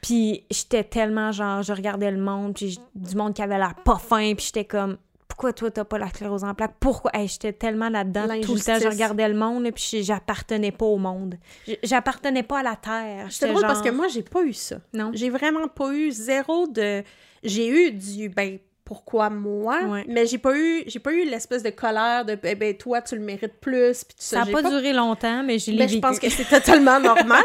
Puis j'étais tellement, genre, je regardais le monde, puis du monde qui avait l'air pas fin, puis j'étais comme... Pourquoi toi, t'as pas la sclérose en plaques? Pourquoi? Hey, j'étais tellement là-dedans. Tout le temps, je regardais le monde, puis j'appartenais pas au monde. J'appartenais pas à la Terre. C'est drôle parce genre- que moi, j'ai pas eu ça. Non. J'ai vraiment pas eu zéro de. J'ai eu du ben pourquoi moi, Ouais. mais j'ai pas eu j'ai pas eu l'espèce de colère de ben, ben, toi tu le mérites plus puis ça. Ça a J'ai pas, duré longtemps, mais je l'ai Ben, je pense que c'est totalement normal.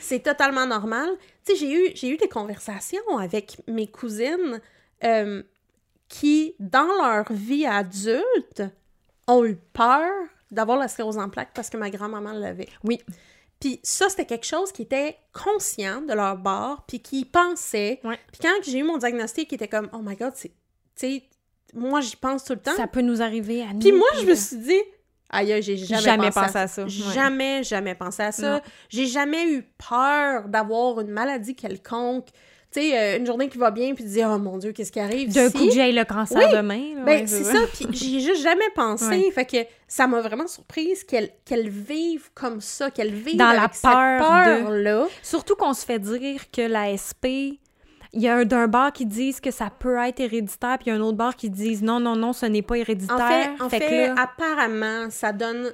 C'est totalement normal. Tu sais, j'ai eu j'ai eu des conversations avec mes cousines euh, qui dans leur vie adulte ont eu peur d'avoir la sclérose en plaques parce que ma grand-maman l'avait. Oui. Puis ça, c'était quelque chose qui était conscient de leur bord, puis qui pensait. Ouais. Puis quand j'ai eu mon diagnostic, qui était comme, oh my god, c'est. Tu sais, moi, j'y pense tout le temps. Ça peut nous arriver à nous. Puis moi, je me suis dit, aïe, j'ai jamais, Jamais pensé, pensé à à ça. ça, ouais. Jamais, jamais pensé à ça. J'ai jamais eu peur d'avoir une maladie quelconque. Tu sais, euh, une journée qui va bien, puis de dire, oh mon Dieu, qu'est-ce qui arrive D'un coup j'ai le cancer Oui. demain. là, Ben, ouais, c'est ça, puis j'y ai juste jamais pensé. Ouais. Fait que ça m'a vraiment surprise qu'elle qu'elle vive comme ça, qu'elle vive Dans la avec cette peur de- peur-là. Surtout qu'on se fait dire que la SP, il y a un d'un bar qui disent que ça peut être héréditaire, puis il y a un autre bar qui disent non, non, non, ce n'est pas héréditaire. En fait, en Fait fait, que là- apparemment, ça donne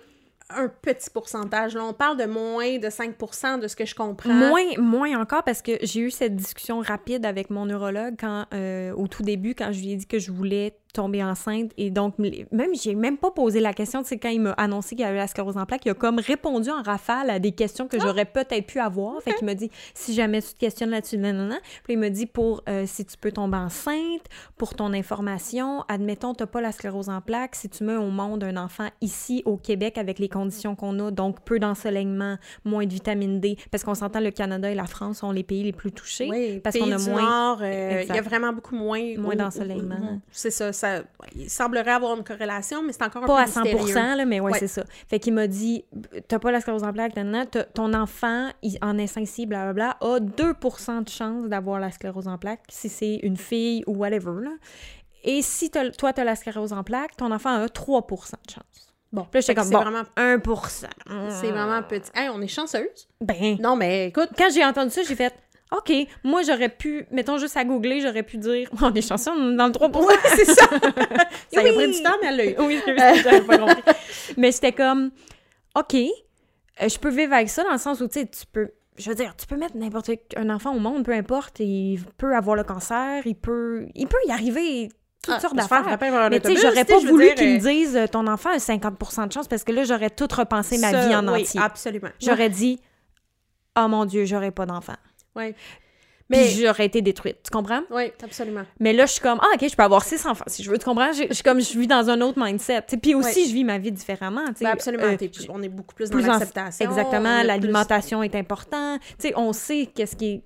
un petit pourcentage. Là, on parle de moins de 5% de ce que je comprends. Moins, moins encore parce que j'ai eu cette discussion rapide avec mon neurologue quand, euh, au tout début, quand je lui ai dit que je voulais tomber enceinte. Et donc, même, j'ai même pas posé la question. Sais, quand il m'a annoncé qu'il y avait la sclérose en plaques, il a comme répondu en rafale à des questions Ah! que j'aurais peut-être pu avoir. Fait qu'il m'a dit, si jamais tu te questionnes là-dessus, non, non, non. Puis il m'a dit, pour euh, si tu peux tomber enceinte, pour ton information, admettons, t'as pas la sclérose en plaques, si tu mets au monde un enfant ici au Québec avec les conditions qu'on a, donc peu d'ensoleillement, moins de vitamine D, parce qu'on s'entend le Canada et la France sont les pays les plus touchés. Oui, parce qu'on a du moins- euh, il y a vraiment beaucoup moins... Moins d'ensoleillement. C'est ça, ça... Il semblerait avoir une corrélation, mais c'est encore un Pas peu à 100 mystérieux. là, mais ouais, Ouais. c'est ça. Fait qu'il m'a dit, t'as pas la sclérose en plaques, ton enfant, il, en ici, blablabla, a 2% de chance d'avoir la sclérose en plaques, si c'est une fille ou whatever, là. Et si toi, t'as la sclérose en plaques, ton enfant a 3% de chance. Bon, Puis là, j'étais comme, c'est bon, vraiment, 1 c'est vraiment petit. Hey, on est chanceuse? Ben, Non, mais écoute, quand j'ai entendu ça, j'ai fait, OK, moi, j'aurais pu, mettons juste à googler, j'aurais pu dire, on est chanceux, on est dans le 3 ouais, c'est ça. ça a Oui. pris du temps, mais elle l'a eu. Oui, je j'avais pas compris. Mais c'était comme, OK, euh, je peux vivre avec ça dans le sens où, tu sais, tu peux, je veux dire, tu peux mettre n'importe un enfant au monde, peu importe, il peut avoir le cancer, il peut, il peut y arriver toutes Ah, sortes d'affaires. Mais tu sais, j'aurais pas voulu dire, qu'ils me euh, disent, euh, ton enfant a 50% de chance, parce que là, j'aurais tout repensé ma ça, vie en oui, entier. absolument. J'aurais dit, oh mon Dieu, j'aurais pas d'enfant. Oui, Mais mais... j'aurais été détruite, tu comprends? Oui, absolument. Mais là, je suis comme, ah, OK, je peux avoir six enfants, si je veux, tu comprends? Je je suis comme, je vis dans un autre mindset. tu sais. Puis aussi, je vis ma vie différemment. Ben, absolument. Euh, on est beaucoup plus, plus dans l'acceptation. on Exactement, l'alimentation est important. Tu sais, on sait qu'est-ce qui est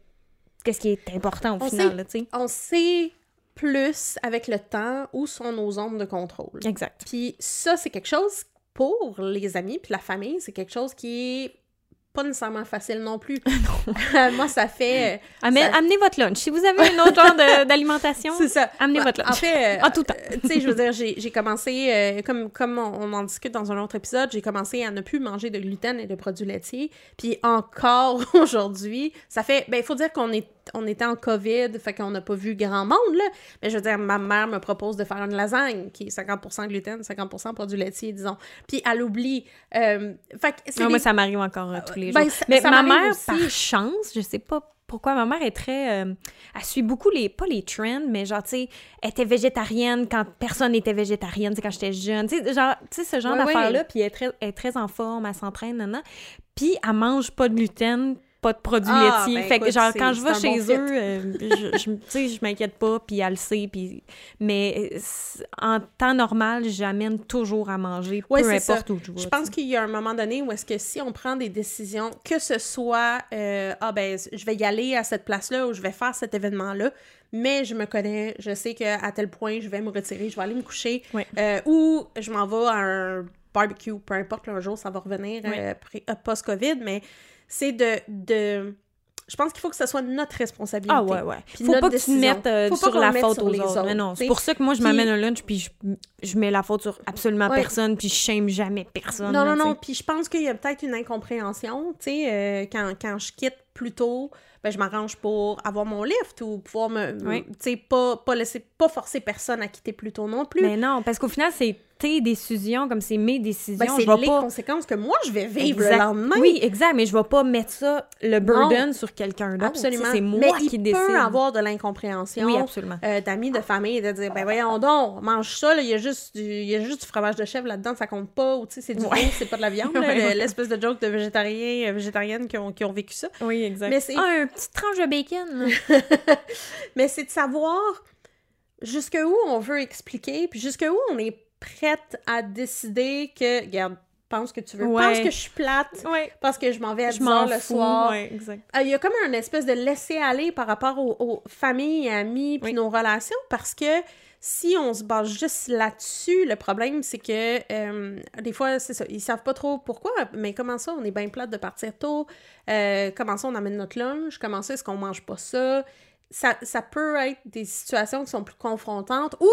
qu'est-ce qui est important au On final, sait- là, On sait plus avec le temps où sont nos zones de contrôle. Exact. Puis ça, c'est quelque chose pour les amis puis la famille, c'est quelque chose qui est pas nécessairement facile non plus. Moi, ça fait... Amè- Ça- Amenez votre lunch. Si vous avez un autre genre d'alimentation, amenez votre En lunch. fait, euh, En tout temps. euh, tu sais, je veux dire, j'ai commencé, euh, comme, comme on, on en discute dans un autre épisode, j'ai commencé à ne plus manger de gluten et de produits laitiers. Puis encore aujourd'hui, ça fait. Ben, il faut dire qu'on est, on était en COVID, fait qu'on n'a pas vu grand monde, là. Mais je veux dire, ma mère me propose de faire une lasagne qui est 50% gluten, 50% produits laitiers, disons. Puis elle oublie. euh, fait que moi, ça m'arrive encore euh, tous les Ben, jours. ça- Mais ça ma mère, aussi. par chance, je sais pas pourquoi, ma mère est très... euh, elle suit beaucoup les... Pas les trends, mais genre, tu sais, elle était végétarienne quand personne n'était végétarienne, tu sais, quand j'étais jeune. Tu sais, genre, tu sais, ce genre ouais. d'affaires-là, puis elle est, très, elle est très en forme, elle s'entraîne, nan, nan. Puis elle mange pas de gluten, pas de produits Ah, laitiers. ben fait que, genre, quand je vais chez bon eux, euh, je, je, sais, je m'inquiète pas, puis elle le sait, puis... Mais euh, en temps normal, j'amène toujours à manger, Ouais, peu ça. importe où je vais. Je pense qu'il y a un moment donné où est-ce que si on prend des décisions, que ce soit euh, ah ben je vais y aller à cette place-là ou je vais faire cet événement-là, mais je me connais, je sais qu'à tel point je vais me retirer, je vais aller me coucher, Ouais. euh, ou je m'en vais à un barbecue, peu importe, un jour ça va revenir Ouais. euh, post-Covid, mais c'est de, de... Je pense qu'il faut que ce soit notre responsabilité. Ah ouais, ouais. Puis Faut pas que tu décision. mettes euh, sur la mette faute sur aux autres. autres, Mais non, c'est pour ça que moi, je m'amène un lunch, puis je, je mets la faute sur absolument Ouais. personne, puis je shame jamais personne. Non, non, non. Puis je pense qu'il y a peut-être une incompréhension. Tu sais, euh, quand, quand je quitte plus tôt, ben, je m'arrange pour avoir mon lift ou pouvoir me. Oui. Tu sais, pas, pas laisser. Pas forcer personne à quitter plus tôt non plus. Mais non, parce qu'au final, c'est tes décisions, comme c'est mes décisions. Ben, c'est les pas... conséquences que moi je vais vivre Exact. le lendemain. Oui, exact, mais je vais pas mettre ça, le burden sur quelqu'un d'autre. Absolument. C'est moi Mais qui il décide. peut avoir de l'incompréhension. Oui, absolument. euh, d'amis, de famille, de dire, ben voyons donc, mange ça, il y a juste du, y a juste du fromage de chèvre là-dedans, ça compte pas, ou tu sais, c'est du Ouais. veau, c'est pas de la viande, Ouais, l'espèce de joke de végétariens, euh, végétariennes qui ont, qui ont vécu ça. Oui, exact. Mais c'est- Ah, un petit tranche de bacon. Mais c'est de savoir jusqu'où on veut expliquer, puis jusqu'où on est prête à décider que, regarde, pense que tu veux, Ouais. pense que je suis plate, ouais. parce que je m'en vais à 10 Je m'en heures le fous. soir. Ouais. Euh, Il y a comme un espèce de laisser-aller par rapport aux, aux familles, amis, puis Oui. nos relations, parce que si on se base juste là-dessus, le problème, c'est que euh, des fois, c'est ça, ils savent pas trop pourquoi, mais comment ça, on est bien plate de partir tôt, Euh, comment ça, on amène notre lunch, comment ça, est-ce qu'on mange pas ça? ça? Ça peut être des situations qui sont plus confrontantes ou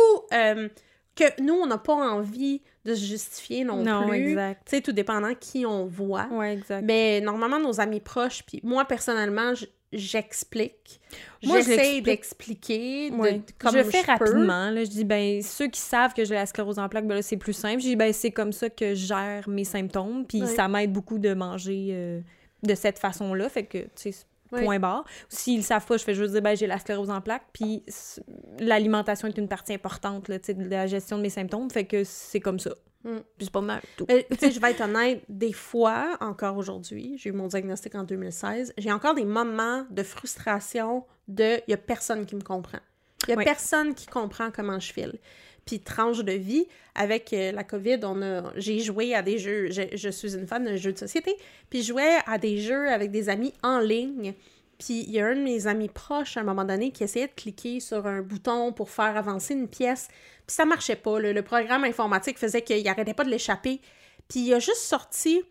que nous, on n'a pas envie de se justifier non, Non, plus. exact. Tu sais, tout dépendant qui on voit. Ouais, exact. Mais normalement, nos amis proches, puis moi, personnellement, j'explique. Moi, J'essaie d'expliquer de- comme je fais je peux. rapidement. Là, je dis, ben, ceux qui savent que j'ai la sclérose en plaques, ben là, c'est plus simple. Je dis, ben, c'est comme ça que je gère mes symptômes. Puis Ouais. ça m'aide beaucoup de manger euh, de cette façon-là. Fait que, tu sais, Ouais. point barre. S'ils le savent pas, je fais juste dire, ben, j'ai la sclérose en plaques. Puis l'alimentation est une partie importante, là, de la gestion de mes symptômes. Fait que c'est comme ça. Mm. Puis c'est pas mal tout. Mais, tu sais, je vais être honnête, des fois, encore aujourd'hui, j'ai eu mon diagnostic en 2016, j'ai encore des moments de frustration de « il y a personne qui me comprend ». Il y a Oui. personne qui comprend comment je file. Puis tranche de vie, avec euh, la COVID, on a, j'ai joué à des jeux, je, je suis une fan de jeux de société, puis je jouais à des jeux avec des amis en ligne. Puis il y a un de mes amis proches, à un moment donné, qui essayait de cliquer sur un bouton pour faire avancer une pièce. Puis ça marchait pas. là. Le programme informatique faisait qu'il arrêtait pas de l'échapper. Puis il a juste sorti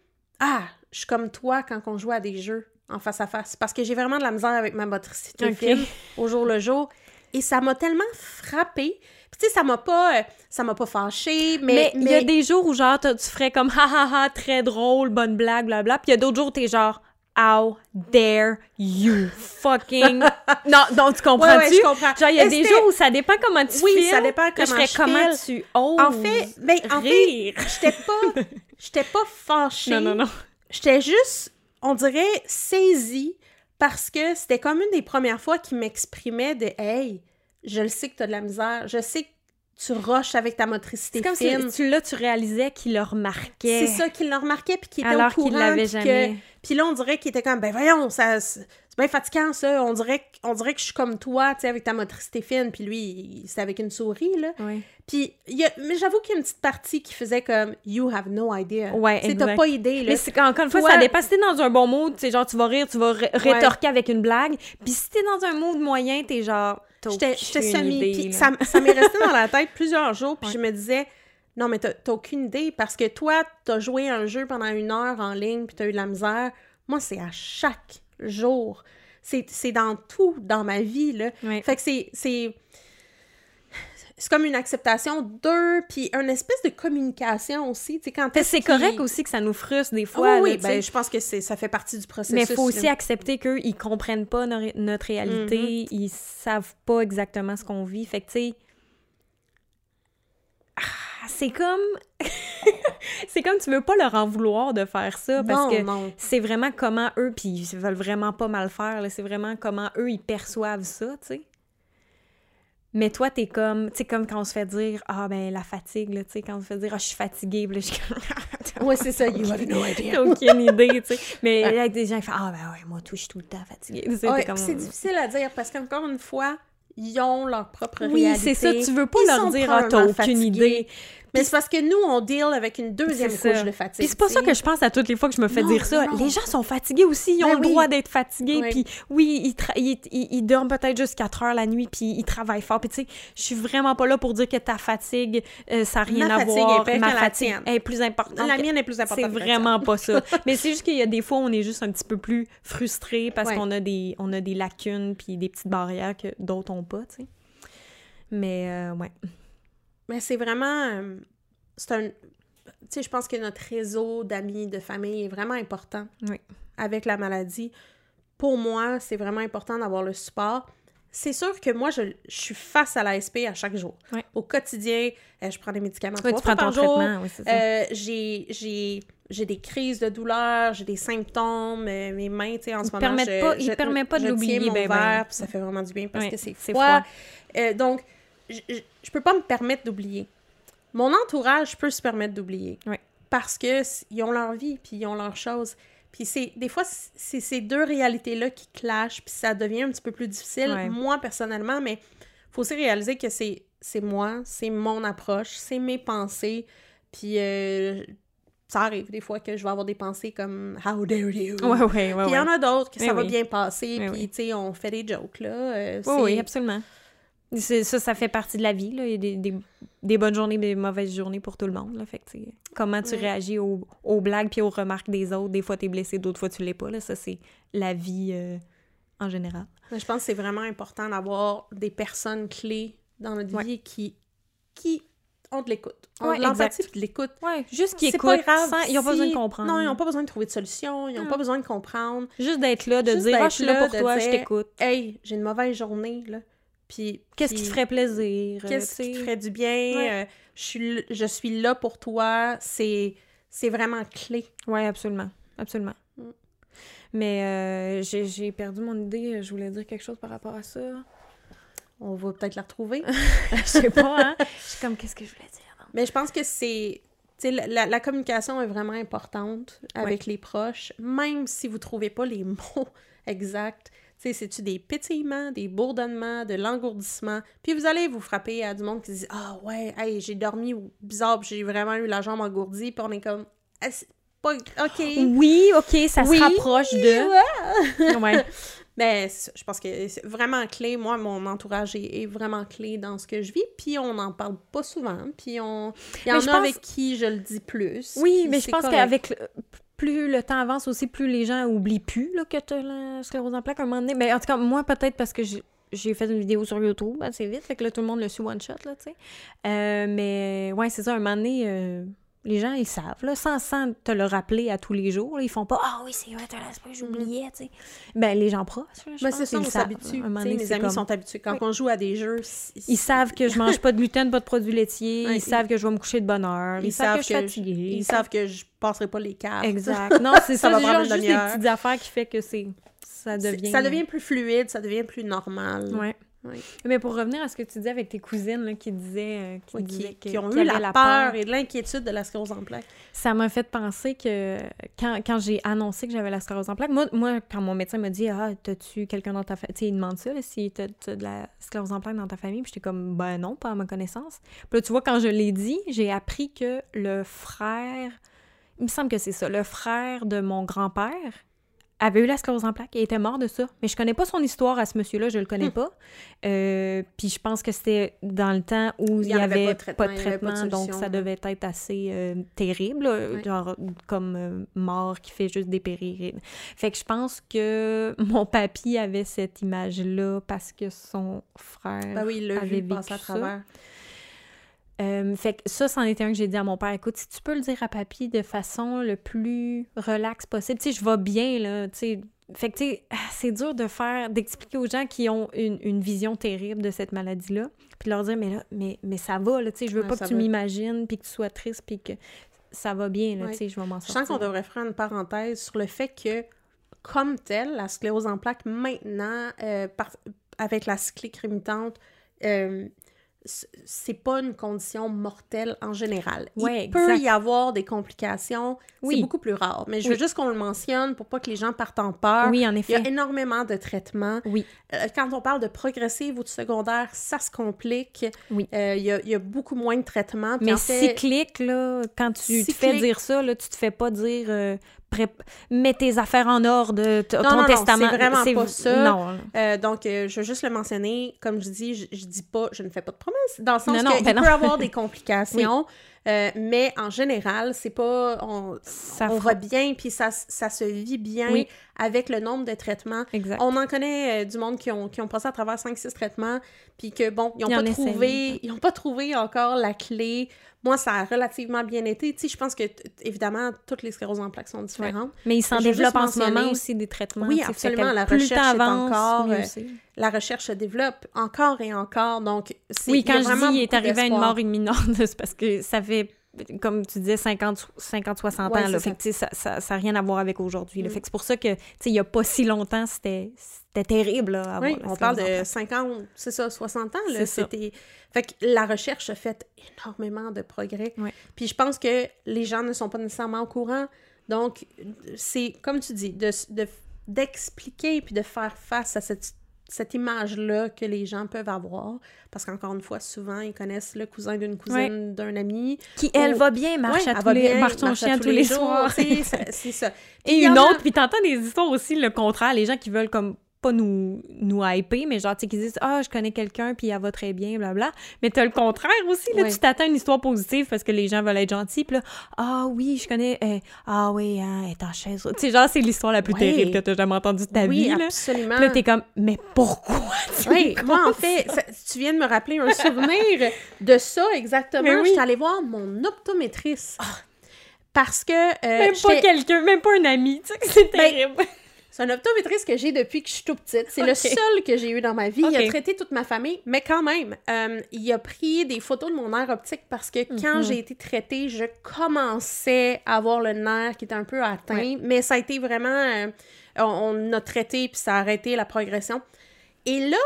Ah, je suis comme toi quand on joue à des jeux en face à face. Parce que j'ai vraiment de la misère avec ma motricité Ok. fine au jour le jour. Et ça m'a tellement frappée. Tu sais, ça m'a pas, euh, ça m'a pas fâchée, mais... Mais il y a des jours où, genre, tu ferais comme ha ha ha, très drôle, bonne blague, blabla. Puis il y a d'autres jours où t'es genre, how dare you fucking. non, donc tu comprends-tu? Ouais, ouais, je comprends. Genre, il y a des jours où ça dépend comment tu Oui, ça dépend je comment je tu oses En fait, ben, en fait, rire. j'étais pas, j'étais pas fâchée. Non, non, non. J'étais juste, on dirait, saisie parce que c'était comme une des premières fois qu'il m'exprimait de Hey, je le sais que t'as de la misère, je sais que tu rushes avec ta motricité C'est comme fine. si tu, là, tu réalisais qu'il le remarquait. C'est ça qu'il le remarquait puis qu'il était Alors au courant. qu'il l'avait jamais. Puis là, on dirait qu'il était comme, ben voyons, ça, c'est bien fatigant ça. On dirait, que- on dirait que je suis comme toi, tu sais, avec ta motricité fine. Puis lui, c'est avec une souris, là. Puis, il y a, mais j'avoue qu'il y a une petite partie qui faisait comme, you have no idea. Ouais, Tu sais, t'as pas idée, là. Mais c'est encore une fois, Toi- ça dépend. Si t'es dans un bon mood, c'est genre, tu vas rire, tu vas ré- rétorquer avec une blague. Puis si t'es dans un mood moyen, t'es genre, J'étais là. ça, ça m'est resté dans la tête plusieurs jours. Puis Ouais. je me disais, non, mais t'as aucune idée parce que toi, t'as joué un jeu pendant une heure en ligne puis t'as eu de la misère. Moi, c'est à chaque jour. C'est c'est dans tout dans ma vie, là. Ouais. Fait que c'est. C'est comme une acceptation d'eux, puis une espèce de communication aussi, tu sais, quand C'est correct aussi que ça nous frustre des fois. oui, là, ben, je pense que c'est- ça fait partie du processus. Mais il faut aussi là. accepter qu'eux, ils comprennent pas no- notre réalité, Mm-hmm. ils savent pas exactement ce qu'on vit. Fait que, tu sais. Ah, c'est comme. c'est comme tu veux pas leur en vouloir de faire ça parce Non, que c'est vraiment comment eux, puis ils veulent vraiment pas mal faire, c'est vraiment comment eux, ils perçoivent ça, tu sais. Mais toi, t'es comme, tu sais, comme quand on se fait dire, ah, ben, la fatigue, là, tu sais, quand on se fait dire, ah, je suis fatiguée, là, je suis comme, Ouais, c'est ça, you have no idea. Aucune idée, tu sais. Mais là, des gens qui font, ah, ben, ouais, moi, tout, je suis tout le temps fatiguée. Ouais, comme, C'est difficile à dire parce qu'encore une fois, ils ont leur propre Oui, réalité. c'est ça, tu veux pas Ils leur dire, ah, t'as aucune idée. Mais c'est parce que nous, on deal avec une deuxième couche de fatigue. Puis c'est pas ça que je pense à toutes les fois que je me fais Non, dire ça. non. Les gens sont fatigués aussi, ils ont Ben le oui. droit d'être fatigués. Oui. Puis oui, ils, ils, ils- ils dorment peut-être juste 4 heures la nuit, puis ils travaillent fort. Puis tu sais, je suis vraiment pas là pour dire que ta fatigue, euh, ça n'a rien Ma à voir. est Ma la fatigue tienne. est plus importante. La mienne est plus importante. C'est la vraiment pas ça. Mais c'est juste qu'il y a des fois où on est juste un petit peu plus frustré parce Ouais. qu'on a des, on a des lacunes puis des petites barrières que d'autres ont pas, tu sais. Mais euh, ouais. Mais c'est vraiment. euh, c'est un. Tu sais, je pense que notre réseau d'amis, de famille est vraiment important Oui. avec la maladie. Pour moi, c'est vraiment important d'avoir le support. C'est sûr que moi, je, je suis face à l'ASP à chaque jour. Au quotidien, euh, je prends des médicaments Ouais, trois tu prends fois ton par jour. oui. Euh, j'ai, j'ai, des crises de douleur, j'ai des symptômes, euh, mes mains, tu sais, en ce moment, je, pas- je- permettent pas de l'oublier, mon ben, ben. verre, ça fait vraiment du bien parce que c'est c'est froid. froid. Euh, donc, je, je, peux pas me permettre d'oublier. Mon entourage peut se permettre d'oublier. Ouais. Parce que s- ils ont leur vie, puis ils ont leurs choses. Puis c'est des fois, c'est ces deux réalités-là qui clashent, puis ça devient un petit peu plus difficile, Ouais. moi, personnellement, mais faut aussi réaliser que c'est moi, c'est mon approche, c'est mes pensées, puis euh, ça arrive des fois que je vais avoir des pensées comme « How dare you? Ouais, ouais, ouais. Puis il y en a d'autres que Oui, ça va oui. bien passer, Oui, puis oui. tu sais, on fait des jokes, là. euh, Oui, oui, absolument. Ça, ça fait partie de la vie. Là. Il y a des, des, des bonnes journées, des mauvaises journées pour tout le monde. Là. Fait que, comment tu Ouais. réagis aux, aux blagues puis aux remarques des autres? Des fois, tu es blessé, d'autres fois, tu l'es pas. Là. Ça, c'est la vie euh, en général. Je pense que c'est vraiment important d'avoir des personnes clés dans notre Ouais. vie qui, qui ont de l'écoute. Ont Ouais, de l'empathie de l'écoute. Juste C'est écoutent. pas grave. sans- Ils n'ont pas besoin de si- comprendre. Non, ils n'ont pas besoin de trouver de solution. Ils n'ont Non. pas besoin de comprendre. Juste d'être là, de Juste dire Ah, d'être je suis là pour toi, je t'écoute. Hey, j'ai une mauvaise journée. Puis. Qu'est-ce qui te ferait plaisir? euh, Qu'est-ce qui te ferait du bien? Ouais. euh, je, suis, je suis là pour toi. C'est c'est vraiment clé. Oui, absolument. Absolument. Mm. Mais euh, j'ai perdu mon idée. Je voulais dire quelque chose par rapport à ça. On va peut-être la retrouver. Je sais pas, hein? Je suis comme, qu'est-ce que je voulais dire? non? Mais je pense que c'est. tu sais, La, la- communication est vraiment importante avec les proches, même si vous trouvez pas les mots exacts. C'est-tu des pétillements, des bourdonnements, de l'engourdissement? Puis vous allez vous frapper à du monde qui dit Ah ouais, hey, j'ai dormi bizarre, puis j'ai vraiment eu la jambe engourdie, puis on est comme Ah, pas. OK. Oui, OK, ça Oui, se rapproche de... Ouais. Mais je pense que c'est vraiment clé. Moi, mon entourage est, est vraiment clé dans ce que je vis. Puis on n'en parle pas souvent. Puis on... il y en a pense- avec qui je le dis plus. Oui, mais je pense qu'avec plus le temps avance aussi, plus les gens oublient plus là, que tu la sclérose en plaques à un moment donné. Mais en tout cas, moi, peut-être parce que j'ai j'ai fait une vidéo sur YouTube assez vite, fait que là, tout le monde le suit one shot, là, tu sais. Euh, mais ouais, c'est ça, un moment donné, euh, les gens, ils savent, là, sans, sans te le rappeler à tous les jours. là, ils font pas « Ah oui, c'est vrai, t'as l'aspect, j'oubliais, tu sais. » Ben, les gens proches, je pense, c'est ça, ils on s'habitue. Mes amis comme- sont habitués. Quand Oui. on joue à des jeux, Ils savent que je mange pas de gluten, pas de produits laitiers. Ils savent que je vais me coucher de bonne heure. Ils, savent, que je suis fatiguée. Ils savent que je passerai pas les cartes. Exact. Non, c'est Ça ça. va genre juste des petites affaires qui fait que c'est ça devient. Ça devient plus fluide, ça devient plus normal. Ouais. Ouais. Mais pour revenir à ce que tu disais avec tes cousines là, qui disaient, euh, qui, disaient qui, que- qui ont eu la, peur et de l'inquiétude de la sclérose en plaques. ça m'a fait penser que quand, quand j'ai annoncé que j'avais la sclérose en plaques, moi, moi quand mon médecin m'a dit Ah, t'as-tu quelqu'un dans ta famille Tu sais, il demande ça, là, si t'as t'as de la sclérose en plaques dans ta famille. Puis j'étais comme Ben non, pas à ma connaissance. Puis là, tu vois, quand je l'ai dit, j'ai appris que le frère, il me semble que c'est ça, le frère de mon grand-père avait eu la sclérose en plaques et était mort de ça. Mais je connais pas son histoire à ce monsieur-là, je le connais Hmm. pas. Euh, puis je pense que c'était dans le temps où il y n'y avait avait, pas de traitement, pas de donc ça là. devait être assez euh, terrible, Ouais. genre comme euh, mort qui fait juste dépérir. Fait que je pense que mon papy avait cette image-là parce que son frère Ben oui, il l'a avait vu à vécu ça. Euh, fait que ça, c'en était un que j'ai dit à mon père. Écoute, si tu peux le dire à papy de façon le plus relax possible. Tu sais, je vais bien, là, tu sais. Fait que, tu sais, ah, c'est dur de faire, d'expliquer aux gens qui ont une, une vision terrible de cette maladie-là, puis de leur dire, mais là, mais, mais ça va, là, tu sais, je veux Ouais, pas que tu m'imagines, puis que tu sois triste, puis que ça va bien, là, Ouais. tu sais, je vais m'en Je sortir. sens qu'on devrait faire une parenthèse sur le fait que, comme telle, la sclérose en plaques, maintenant, euh, par- avec la cyclique rémitante, euh, c'est pas une condition mortelle en général. Ouais, Il peut y avoir des complications, Oui. c'est beaucoup plus rare. Mais je veux Oui. juste qu'on le mentionne pour pas que les gens partent en peur. Oui, en Il y effet. a énormément de traitements. Oui. Euh, quand on parle de progressive ou de secondaire, ça se complique. Oui. Euh, il, y a, il y a beaucoup moins de traitements. Puis Mais en fait, cyclique, là, quand tu te fais dire ça, là, tu te fais pas dire euh, mets tes affaires en ordre, ton non, non, testament. c'est vraiment pas ça. Non. Euh, donc, euh, je veux juste le mentionner. Comme je dis, je, je dis pas, je ne fais pas de promesses, dans le sens qu'il ben peut avoir des complications, euh, mais en général, c'est pas. On, Ça on va bien, puis ça, ça se vit bien Oui. avec le nombre de traitements. Exact. On en connaît du monde qui ont, qui ont passé à travers 5-6 traitements, puis que, bon, ils n'ont pas, trouvé, ils ont pas trouvé encore la clé. Moi, ça a relativement bien été. Tu sais, je pense que, évidemment, toutes les scléroses en plaques sont différentes. Mais il s'en développe en ce moment aussi des traitements. Oui, absolument, la recherche est avance, encore, euh. La recherche se développe encore et encore, donc c'est Oui, quand je dis il est arrivé à une mort imminente, c'est parce que ça fait, comme tu disais, 50, 50 60 Ouais, ans. Là, fait ça n'a ça, ça a rien à voir avec aujourd'hui. Mm. Fait que c'est pour ça que, tu sais, il n'y a pas si longtemps, c'était c'était terrible. Là, à Oui, on parle de plaques. 50, c'est ça, 60 ans. là. C'était... Fait que la recherche a fait énormément de progrès. Puis je pense que les gens ne sont pas nécessairement au courant. Donc, c'est, comme tu dis, de, de- d'expliquer puis de faire face à cette, cette image-là que les gens peuvent avoir. Parce qu'encore une fois, souvent, ils connaissent le cousin d'une cousine, d'un ami. Qui, elle, Ou- va bien, marche, à elle tous va les, bien, marche son à chien tous les, soirs. c'est, ça. Puis Et une en a- autre, puis t'entends des histoires aussi, le contraire, les gens qui veulent comme pas nous, nous hyper, mais genre, tu sais, qui disent « Ah, je connais quelqu'un, puis elle va très bien, blabla. » Mais t'as le contraire aussi, là, Ouais. tu t'attends à une histoire positive parce que les gens veulent être gentils, puis là « Ah oui, je connais... euh, ah oui, hein, elle est en chaise. » Tu sais, genre, c'est l'histoire la plus Ouais. terrible que t'as jamais entendue de ta oui, vie, là. absolument. Puis là, t'es comme « Mais pourquoi tu Oui, moi, en fait, ça- tu viens de me rappeler un souvenir de ça exactement. Oui. J'étais allée voir mon optométrice. Parce que. euh, Même pas quelqu'un, même pas un ami, tu sais, que c'est Ben, terrible. C'est un optométriste que j'ai depuis que je suis tout petite. C'est le seul que j'ai eu dans ma vie. Il a traité toute ma famille, mais quand même, euh, il a pris des photos de mon nerf optique parce que quand Mhm. j'ai été traitée, je commençais à avoir le nerf qui était un peu atteint. Ouais. Mais ça a été vraiment... euh, on, on a traité, puis ça a arrêté la progression. Et là,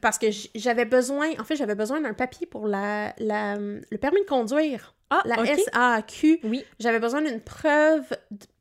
parce que j'avais besoin... En fait, j'avais besoin d'un papier pour la, la- le permis de conduire. Ah, La ok. SAQ. Oui. J'avais besoin d'une preuve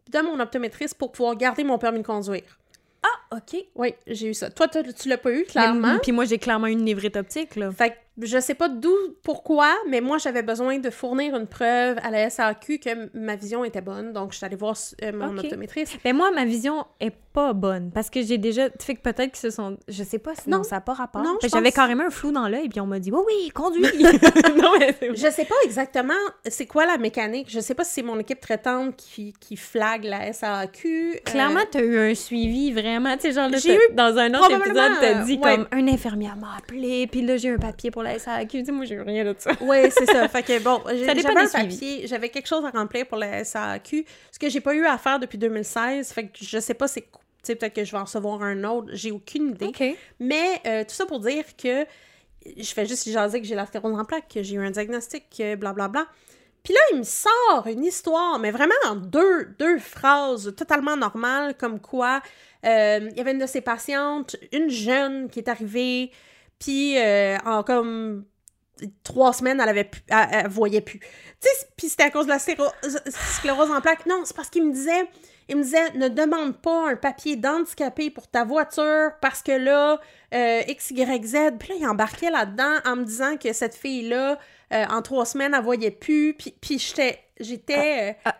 de mon optométriste pour pouvoir garder mon permis de conduire. Ah, OK. Oui, j'ai eu ça. Toi, tu l'as pas eu, clairement. Puis moi, j'ai clairement une névrite optique, là. Fait que je sais pas d'où, pourquoi, mais moi, j'avais besoin de fournir une preuve à la SAQ que ma vision était bonne. Donc, je suis allée voir euh, mon Ok. optométriste. Ben moi, ma vision est pas bonne parce que j'ai déjà. Fait que peut-être qu'ils se sont. Je sais pas, sinon Non. ça n'a pas rapport. Non, que J'avais pense- carrément un flou dans l'œil, puis on m'a dit, oui, oui, conduis. non, mais Je sais pas exactement c'est quoi la mécanique. Je sais pas si c'est mon équipe traitante qui, qui flague la SAQ. euh, Clairement, t'as eu un suivi vraiment. Tu sais, genre, là, eu dans un autre épisode, t'as dit ouais. comme un infirmière m'a appelé, puis là, j'ai un papier pour la SAQ. Tu sais, moi, j'ai eu rien de ça. Oui, c'est ça. Fait que bon, Ça j'avais un des suivis. papier, j'avais quelque chose à remplir pour la SAQ, ce que j'ai pas eu à faire depuis 2016. Fait que je sais pas c'est peut-être que je vais en recevoir un autre, j'ai aucune idée. Mais euh, tout ça pour dire que je fais juste jaser que j'ai la sclérose en plaques, que j'ai eu un diagnostic, blablabla. Puis là, il me sort une histoire, mais vraiment en deux, deux phrases totalement normales, comme quoi euh, il y avait une de ses patientes, une jeune qui est arrivée, puis euh, en comme trois semaines, elle avait pu, elle, elle voyait plus. Tu sais, puis c'était à cause de la scléro- sclérose en plaques. Non, c'est parce qu'il me disait, il me disait, ne demande pas un papier d'handicapé pour ta voiture parce que là, euh, X, Y, Z. Puis là, il embarquait là-dedans en me disant que cette fille-là, euh, en trois semaines, elle voyait plus. Puis, puis j'étais, j'étais, euh, Ah,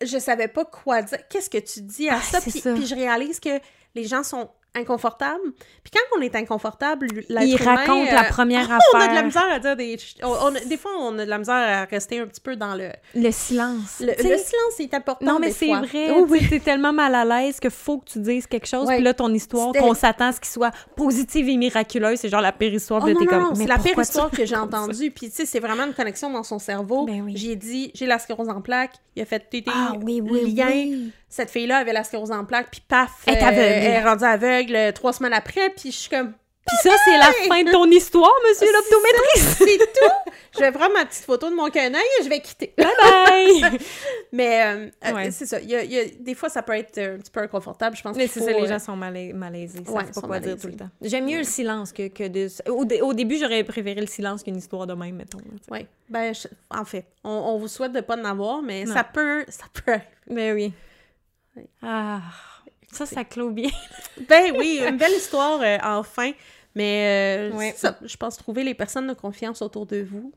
je savais pas quoi dire. Qu'est-ce que tu dis à Ah, ça? c'est Puis, ça. puis je réalise que les gens sont inconfortables. Puis quand on est inconfortable, l'être Il humain, raconte euh, la première on a de la affaire. misère à dire des... on- on a- des fois, on a de la misère à rester un petit peu dans le... Le silence. Le, le silence est important Non, mais c'est vrai. Oh, oui. T'es tellement mal à l'aise que faut que tu dises quelque chose. Ouais. Puis là, ton histoire, qu'on s'attend à ce qu'il soit positive et miraculeuse, c'est genre la pire histoire. Oh non, t'es non, comme, non, mais c'est la pire histoire que j'ai entendue. Puis, tu sais, c'est vraiment une connexion dans son cerveau. Ben oui. J'ai dit, j'ai la sclérose en plaques. Il a fait tété, Ah oui, oui, lien. Cette fille-là avait la sclérose en plaques. Puis paf, Elle est aveugle. elle est rendue aveugle euh, trois semaines après. Puis je suis comme, Puis ça, c'est la fin de ton histoire, monsieur l'optométriste! C'est tout! Je vais prendre ma petite photo de mon quenouille et je vais quitter. Bye bye! Mais euh, euh, Ouais. c'est ça. Il y a- il y a- des fois, ça peut être un petit peu inconfortable. Je pense Mais c'est ça, les euh, gens sont malais- malaisés. Ils ouais, pas quoi dire malaisés. tout le temps. J'aime mieux le silence que, que de... Au, dé- au début, j'aurais préféré le silence qu'une histoire de même, mettons. Oui. Ben, je- en fait, on, on vous souhaite de pas en avoir, mais Non. ça peut, ça peut. Mais oui. Ah, ça, ça clôt bien. Ben oui, une belle histoire, euh, enfin. Mais euh, Ouais. c'est ça, je pense trouver les personnes de confiance autour de vous.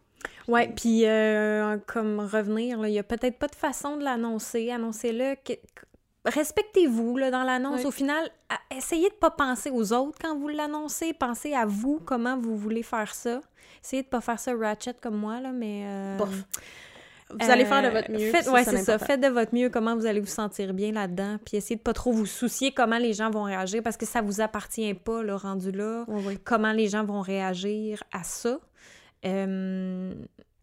Ouais, puis euh, comme revenir, il y a peut-être pas de façon de l'annoncer. Annoncez-le. que- Respectez-vous dans l'annonce. Ouais. Au final, essayez de pas penser aux autres quand vous l'annoncez. Pensez à vous, comment vous voulez faire ça. Essayez de pas faire ça ratchet comme moi, là, mais... Bof. Vous allez faire de euh, votre mieux. Faites, ouais, c'est ça. Faites de votre mieux comment vous allez vous sentir bien là-dedans. Puis essayez de pas trop vous soucier comment les gens vont réagir parce que ça vous appartient pas, le rendu là. Comment les gens vont réagir à ça. Euh,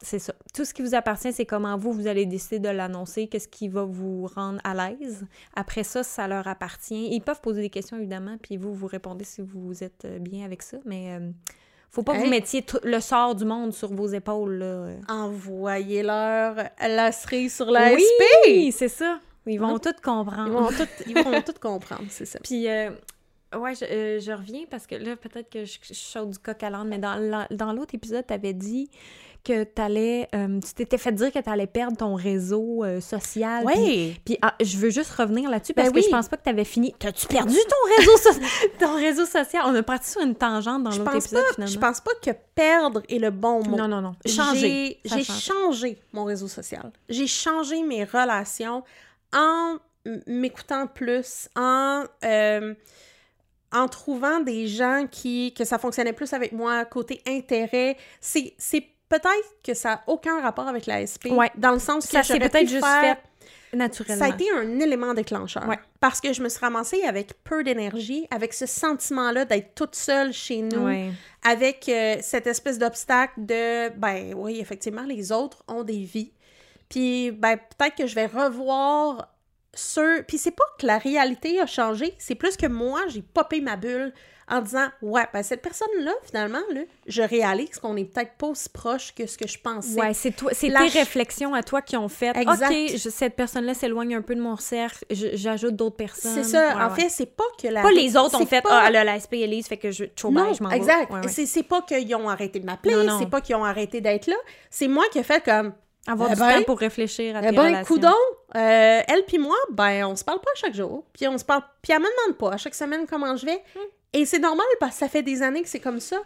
c'est ça. Tout ce qui vous appartient, c'est comment vous, vous allez décider de l'annoncer, qu'est-ce qui va vous rendre à l'aise. Après ça, ça leur appartient. Ils peuvent poser des questions, évidemment, puis vous, vous répondez si vous êtes euh, bien avec ça. Mais euh, faut pas que vous mettiez tout le sort du monde sur vos épaules, là. Envoyez-leur la cerise sur la oui, SP. c'est ça. Ils vont Hein? tout comprendre. Ils vont tout, ils vont tout comprendre, c'est ça. Puis, euh, ouais, je, euh, je reviens parce que là, peut-être que je, je saute du coq à l'âne, mais dans, dans l'autre épisode, tu avais dit que t'allais, euh, tu t'étais fait dire que tu allais perdre ton réseau euh, social. Oui. puis, ah, je veux juste revenir là-dessus parce Ben que oui. je pense pas que tu avais fini. T'as-tu perdu ton réseau, so- ton réseau social? On a parti sur une tangente dans l'autre épisode, pas, finalement. je pense pas que perdre est le bon mot. Non, non, non. Changer. J'ai changé mon réseau social. J'ai changé mes relations en m'écoutant plus, en, euh, en trouvant des gens qui que ça fonctionnait plus avec moi, côté intérêt. C'est c'est peut-être que ça n'a aucun rapport avec la SP, Ouais. dans le sens que Ça s'est peut-être juste fait naturellement. ça a été un élément déclencheur. Ouais. Parce que je me suis ramassée avec peu d'énergie, avec ce sentiment-là d'être toute seule chez nous, Ouais. avec euh, cette espèce d'obstacle de, ben oui, effectivement, les autres ont des vies. Puis, ben, peut-être que je vais revoir ceux... Puis c'est pas que la réalité a changé, c'est plus que moi, j'ai popé ma bulle en disant, ouais, ben cette personne-là, finalement, là, je réalise qu'on est peut-être pas aussi proche que ce que je pensais. Ouais, c'est toi, c'est La tes ch- réflexions à toi qui ont fait. Exact. Ok, je- cette personne-là s'éloigne un peu de mon cercle, j'ajoute d'autres personnes. C'est ça. Ouais, en ouais. fait, c'est pas que la... pas les autres ont fait pas- ah a la SP Elise fait que je trop Non, je m'en vais. exact. C'est pas qu'ils ont arrêté de m'appeler, c'est pas qu'ils ont arrêté d'être là. C'est moi qui ai fait comme, Avoir Eh du ben, temps pour réfléchir à tes eh ben, relations. coudon, euh, elle puis moi, ben, on se parle pas chaque jour. Puis on se parle, puis elle me demande pas à chaque semaine comment je vais. Hmm. Et c'est normal parce que ça fait des années que c'est comme ça.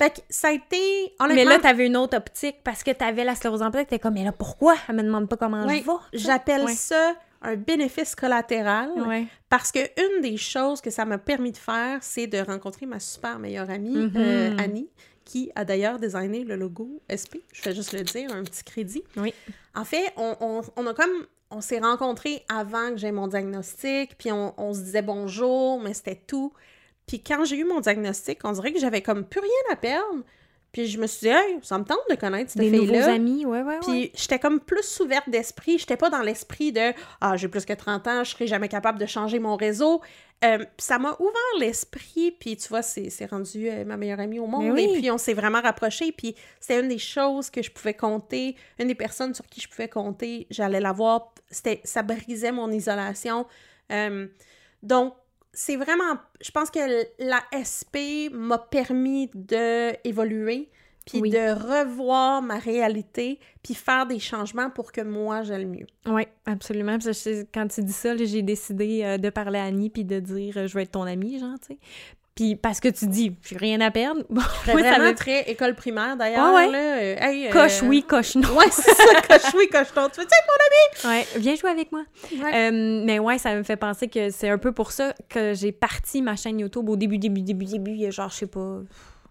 Fait que ça a été, honnêtement... Mais là, t'avais une autre optique parce que t'avais la sclérose en plaques. T'es comme, mais là, pourquoi? Elle me demande pas comment ouais, je vais. j'appelle Ouais. ça un bénéfice collatéral. Ouais. Parce que une des choses que ça m'a permis de faire, c'est de rencontrer ma super meilleure amie, Mhm. euh, Annie, qui a d'ailleurs designé le logo SP. Je fais juste le dire, un petit crédit. Oui. En fait, on, on- on a comme. On s'est rencontrés avant que j'ai mon diagnostic, puis on, on se disait bonjour, mais c'était tout. Puis quand j'ai eu mon diagnostic, on dirait que j'avais comme plus rien à perdre. Puis je me suis dit, hey, ça me tente de connaître cette Des nouveaux fille-là. amis, ouais, ouais, ouais. Puis j'étais comme plus ouverte d'esprit. J'étais pas dans l'esprit de Ah, j'ai plus que 30 ans, je serai jamais capable de changer mon réseau. Euh, puis ça m'a ouvert l'esprit. Puis tu vois, c'est rendu euh, ma meilleure amie au monde. Mais oui. Et puis on s'est vraiment rapprochés. Puis c'était une des choses que je pouvais compter, une des personnes sur qui je pouvais compter. J'allais la voir. C'était, ça brisait mon isolation. Euh, donc, c'est vraiment. Je pense que la SP m'a permis d'évoluer, puis Oui. de revoir ma réalité, puis faire des changements pour que moi, j'aille mieux. Oui, absolument. Puis je- quand tu dis ça, j'ai décidé euh, de parler à Annie puis de dire euh, je vais être ton amie, genre, tu sais. Puis parce que tu dis j'ai rien à perdre. Bon, moi, ça me très école primaire, d'ailleurs. Ah ouais? là. Euh, hey, euh, coche oui, coche non. Ouais, c'est ça, coche oui, coche non. Tu veux dire, Ouais, viens jouer avec moi. Ouais. Euh, mais ouais, ça me fait penser que c'est un peu pour ça que j'ai parti ma chaîne YouTube au début, début, début, début, il y a genre, je sais pas,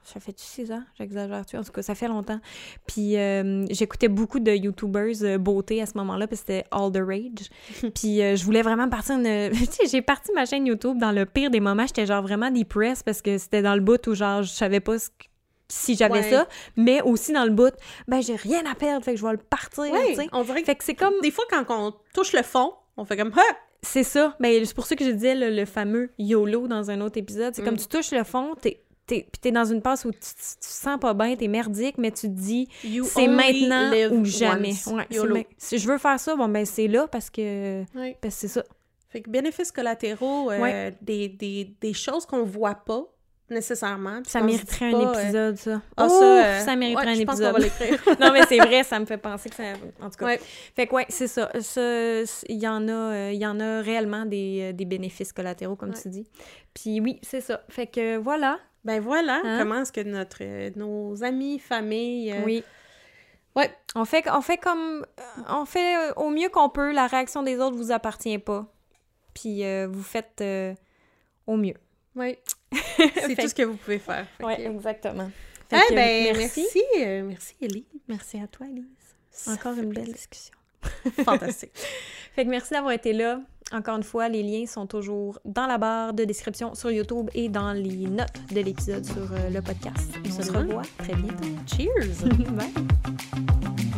ça fait 6 ans, j'exagère-tu? En tout cas, ça fait longtemps. Puis euh, j'écoutais beaucoup de YouTubers euh, beauté à ce moment-là, puis c'était all the rage. puis euh, je voulais vraiment partir une... tu sais, j'ai parti ma chaîne YouTube dans le pire des moments, j'étais genre vraiment depressed parce que c'était dans le bout où genre, je savais pas ce que- si j'avais Ouais. ça, mais aussi dans le bout, ben j'ai rien à perdre, fait que je vais le partir, Ouais, on dirait que Fait que c'est comme des fois, quand on touche le fond, on fait comme Ah! c'est ça. Ben, c'est pour ça que je disais le, le fameux YOLO dans un autre épisode. C'est Mm. comme tu touches le fond, t'es t'es, puis t'es dans une passe où tu, tu, sens pas bien, t'es merdique, mais tu te dis, c'est maintenant ou jamais. Ouais, c'est si je veux faire ça, bon, ben c'est là parce que, Ouais. parce que c'est ça. Fait que bénéfices collatéraux, euh, Ouais. des, des, des choses qu'on voit pas nécessairement. Ça mériterait un euh, épisode, ça. Ah, ça, euh, ça mériterait ouais, un je épisode. qu'on va l'écrire. non, mais c'est vrai, ça me fait penser que ça. En tout cas. Ouais. Fait que, ouais, c'est ça. Il y, en a, il y en a réellement des, des bénéfices collatéraux, comme Ouais. tu dis. Puis oui, c'est ça. Fait que voilà. Ben voilà, Hein? comment est-ce que notre, euh, nos amis, famille... euh, Oui. Ouais. On fait, on fait comme. On fait euh, au mieux qu'on peut. La réaction des autres vous appartient pas. Puis euh, vous faites euh, au mieux. ouais. C'est tout ce que vous pouvez faire. Oui, que- exactement. Eh que, ben, merci. euh, merci, Ellie. Merci à toi, Elise. Encore une belle plaisir. discussion. Fantastique. Fait que merci d'avoir été là. Encore une fois, les liens sont toujours dans la barre de description sur YouTube et dans les notes de l'épisode sur euh, le podcast. On se revoit très bientôt. Cheers! Bye!